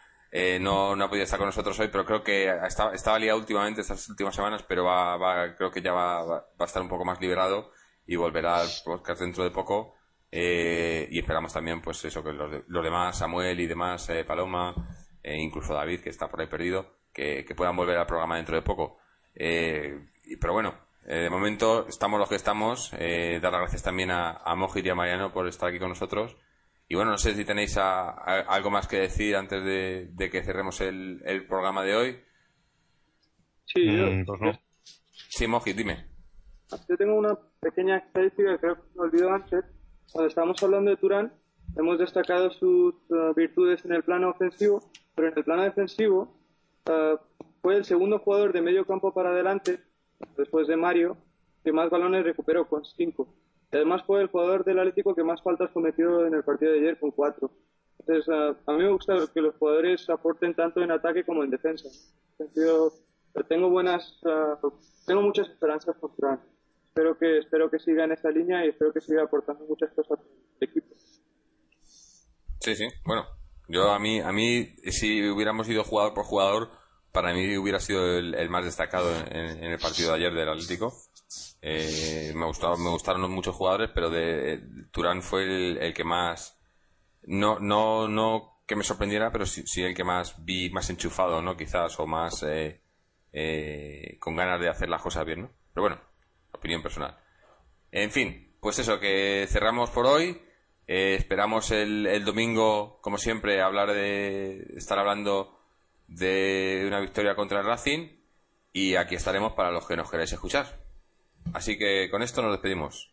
Speaker 1: no, no ha podido estar con nosotros hoy, pero creo que estaba, estaba liado últimamente estas últimas semanas, pero va, va creo que ya va, va, a estar un poco más liberado y volverá al podcast dentro de poco. Eh, y esperamos también, pues eso, que los, los demás, Samuel y demás, eh, Paloma, e incluso David, que está por ahí perdido, que, puedan volver al programa dentro de poco. Y, pero bueno, de momento estamos los que estamos. dar las gracias también a, a Mojir y a Mariano por estar aquí con nosotros. Y bueno, no sé si tenéis algo más que decir antes de, que cerremos el, el, programa de hoy.
Speaker 3: Sí, mm, pues no.
Speaker 1: Sí, Mojir, dime.
Speaker 3: Yo tengo una pequeña estadística que creo que me olvidó antes. Cuando estábamos hablando de Turán, hemos destacado sus uh, virtudes en el plano ofensivo, pero en el plano defensivo uh, fue el segundo jugador de medio campo para adelante, después de Mario, que más balones recuperó, con cinco. además fue el jugador del Atlético que más faltas cometió en el partido de ayer, con cuatro. Entonces, uh, a mí me gusta que los jugadores aporten tanto en ataque como en defensa. tengo buenas, tengo muchas esperanzas con Turán espero que espero que siga en esa línea y espero que siga aportando muchas cosas al equipo.
Speaker 1: Sí, sí. Bueno, yo a mí a mí si hubiéramos ido jugador por jugador, para mí hubiera sido el, más destacado en, el partido de ayer del Atlético. Eh, me gustaron me gustaron muchos jugadores, pero de, Turán fue el, que más no no no que me sorprendiera, pero sí, sí, el que más vi más enchufado, ¿no? Quizás o más eh, eh, con ganas de hacer las cosas bien, ¿no? Pero bueno, opinión personal. En fin, pues eso, que cerramos por hoy. Eh, esperamos el, el, domingo, como siempre, hablar de estar hablando de una victoria contra el Racing y aquí estaremos para los que nos queráis escuchar. Así que con esto nos despedimos.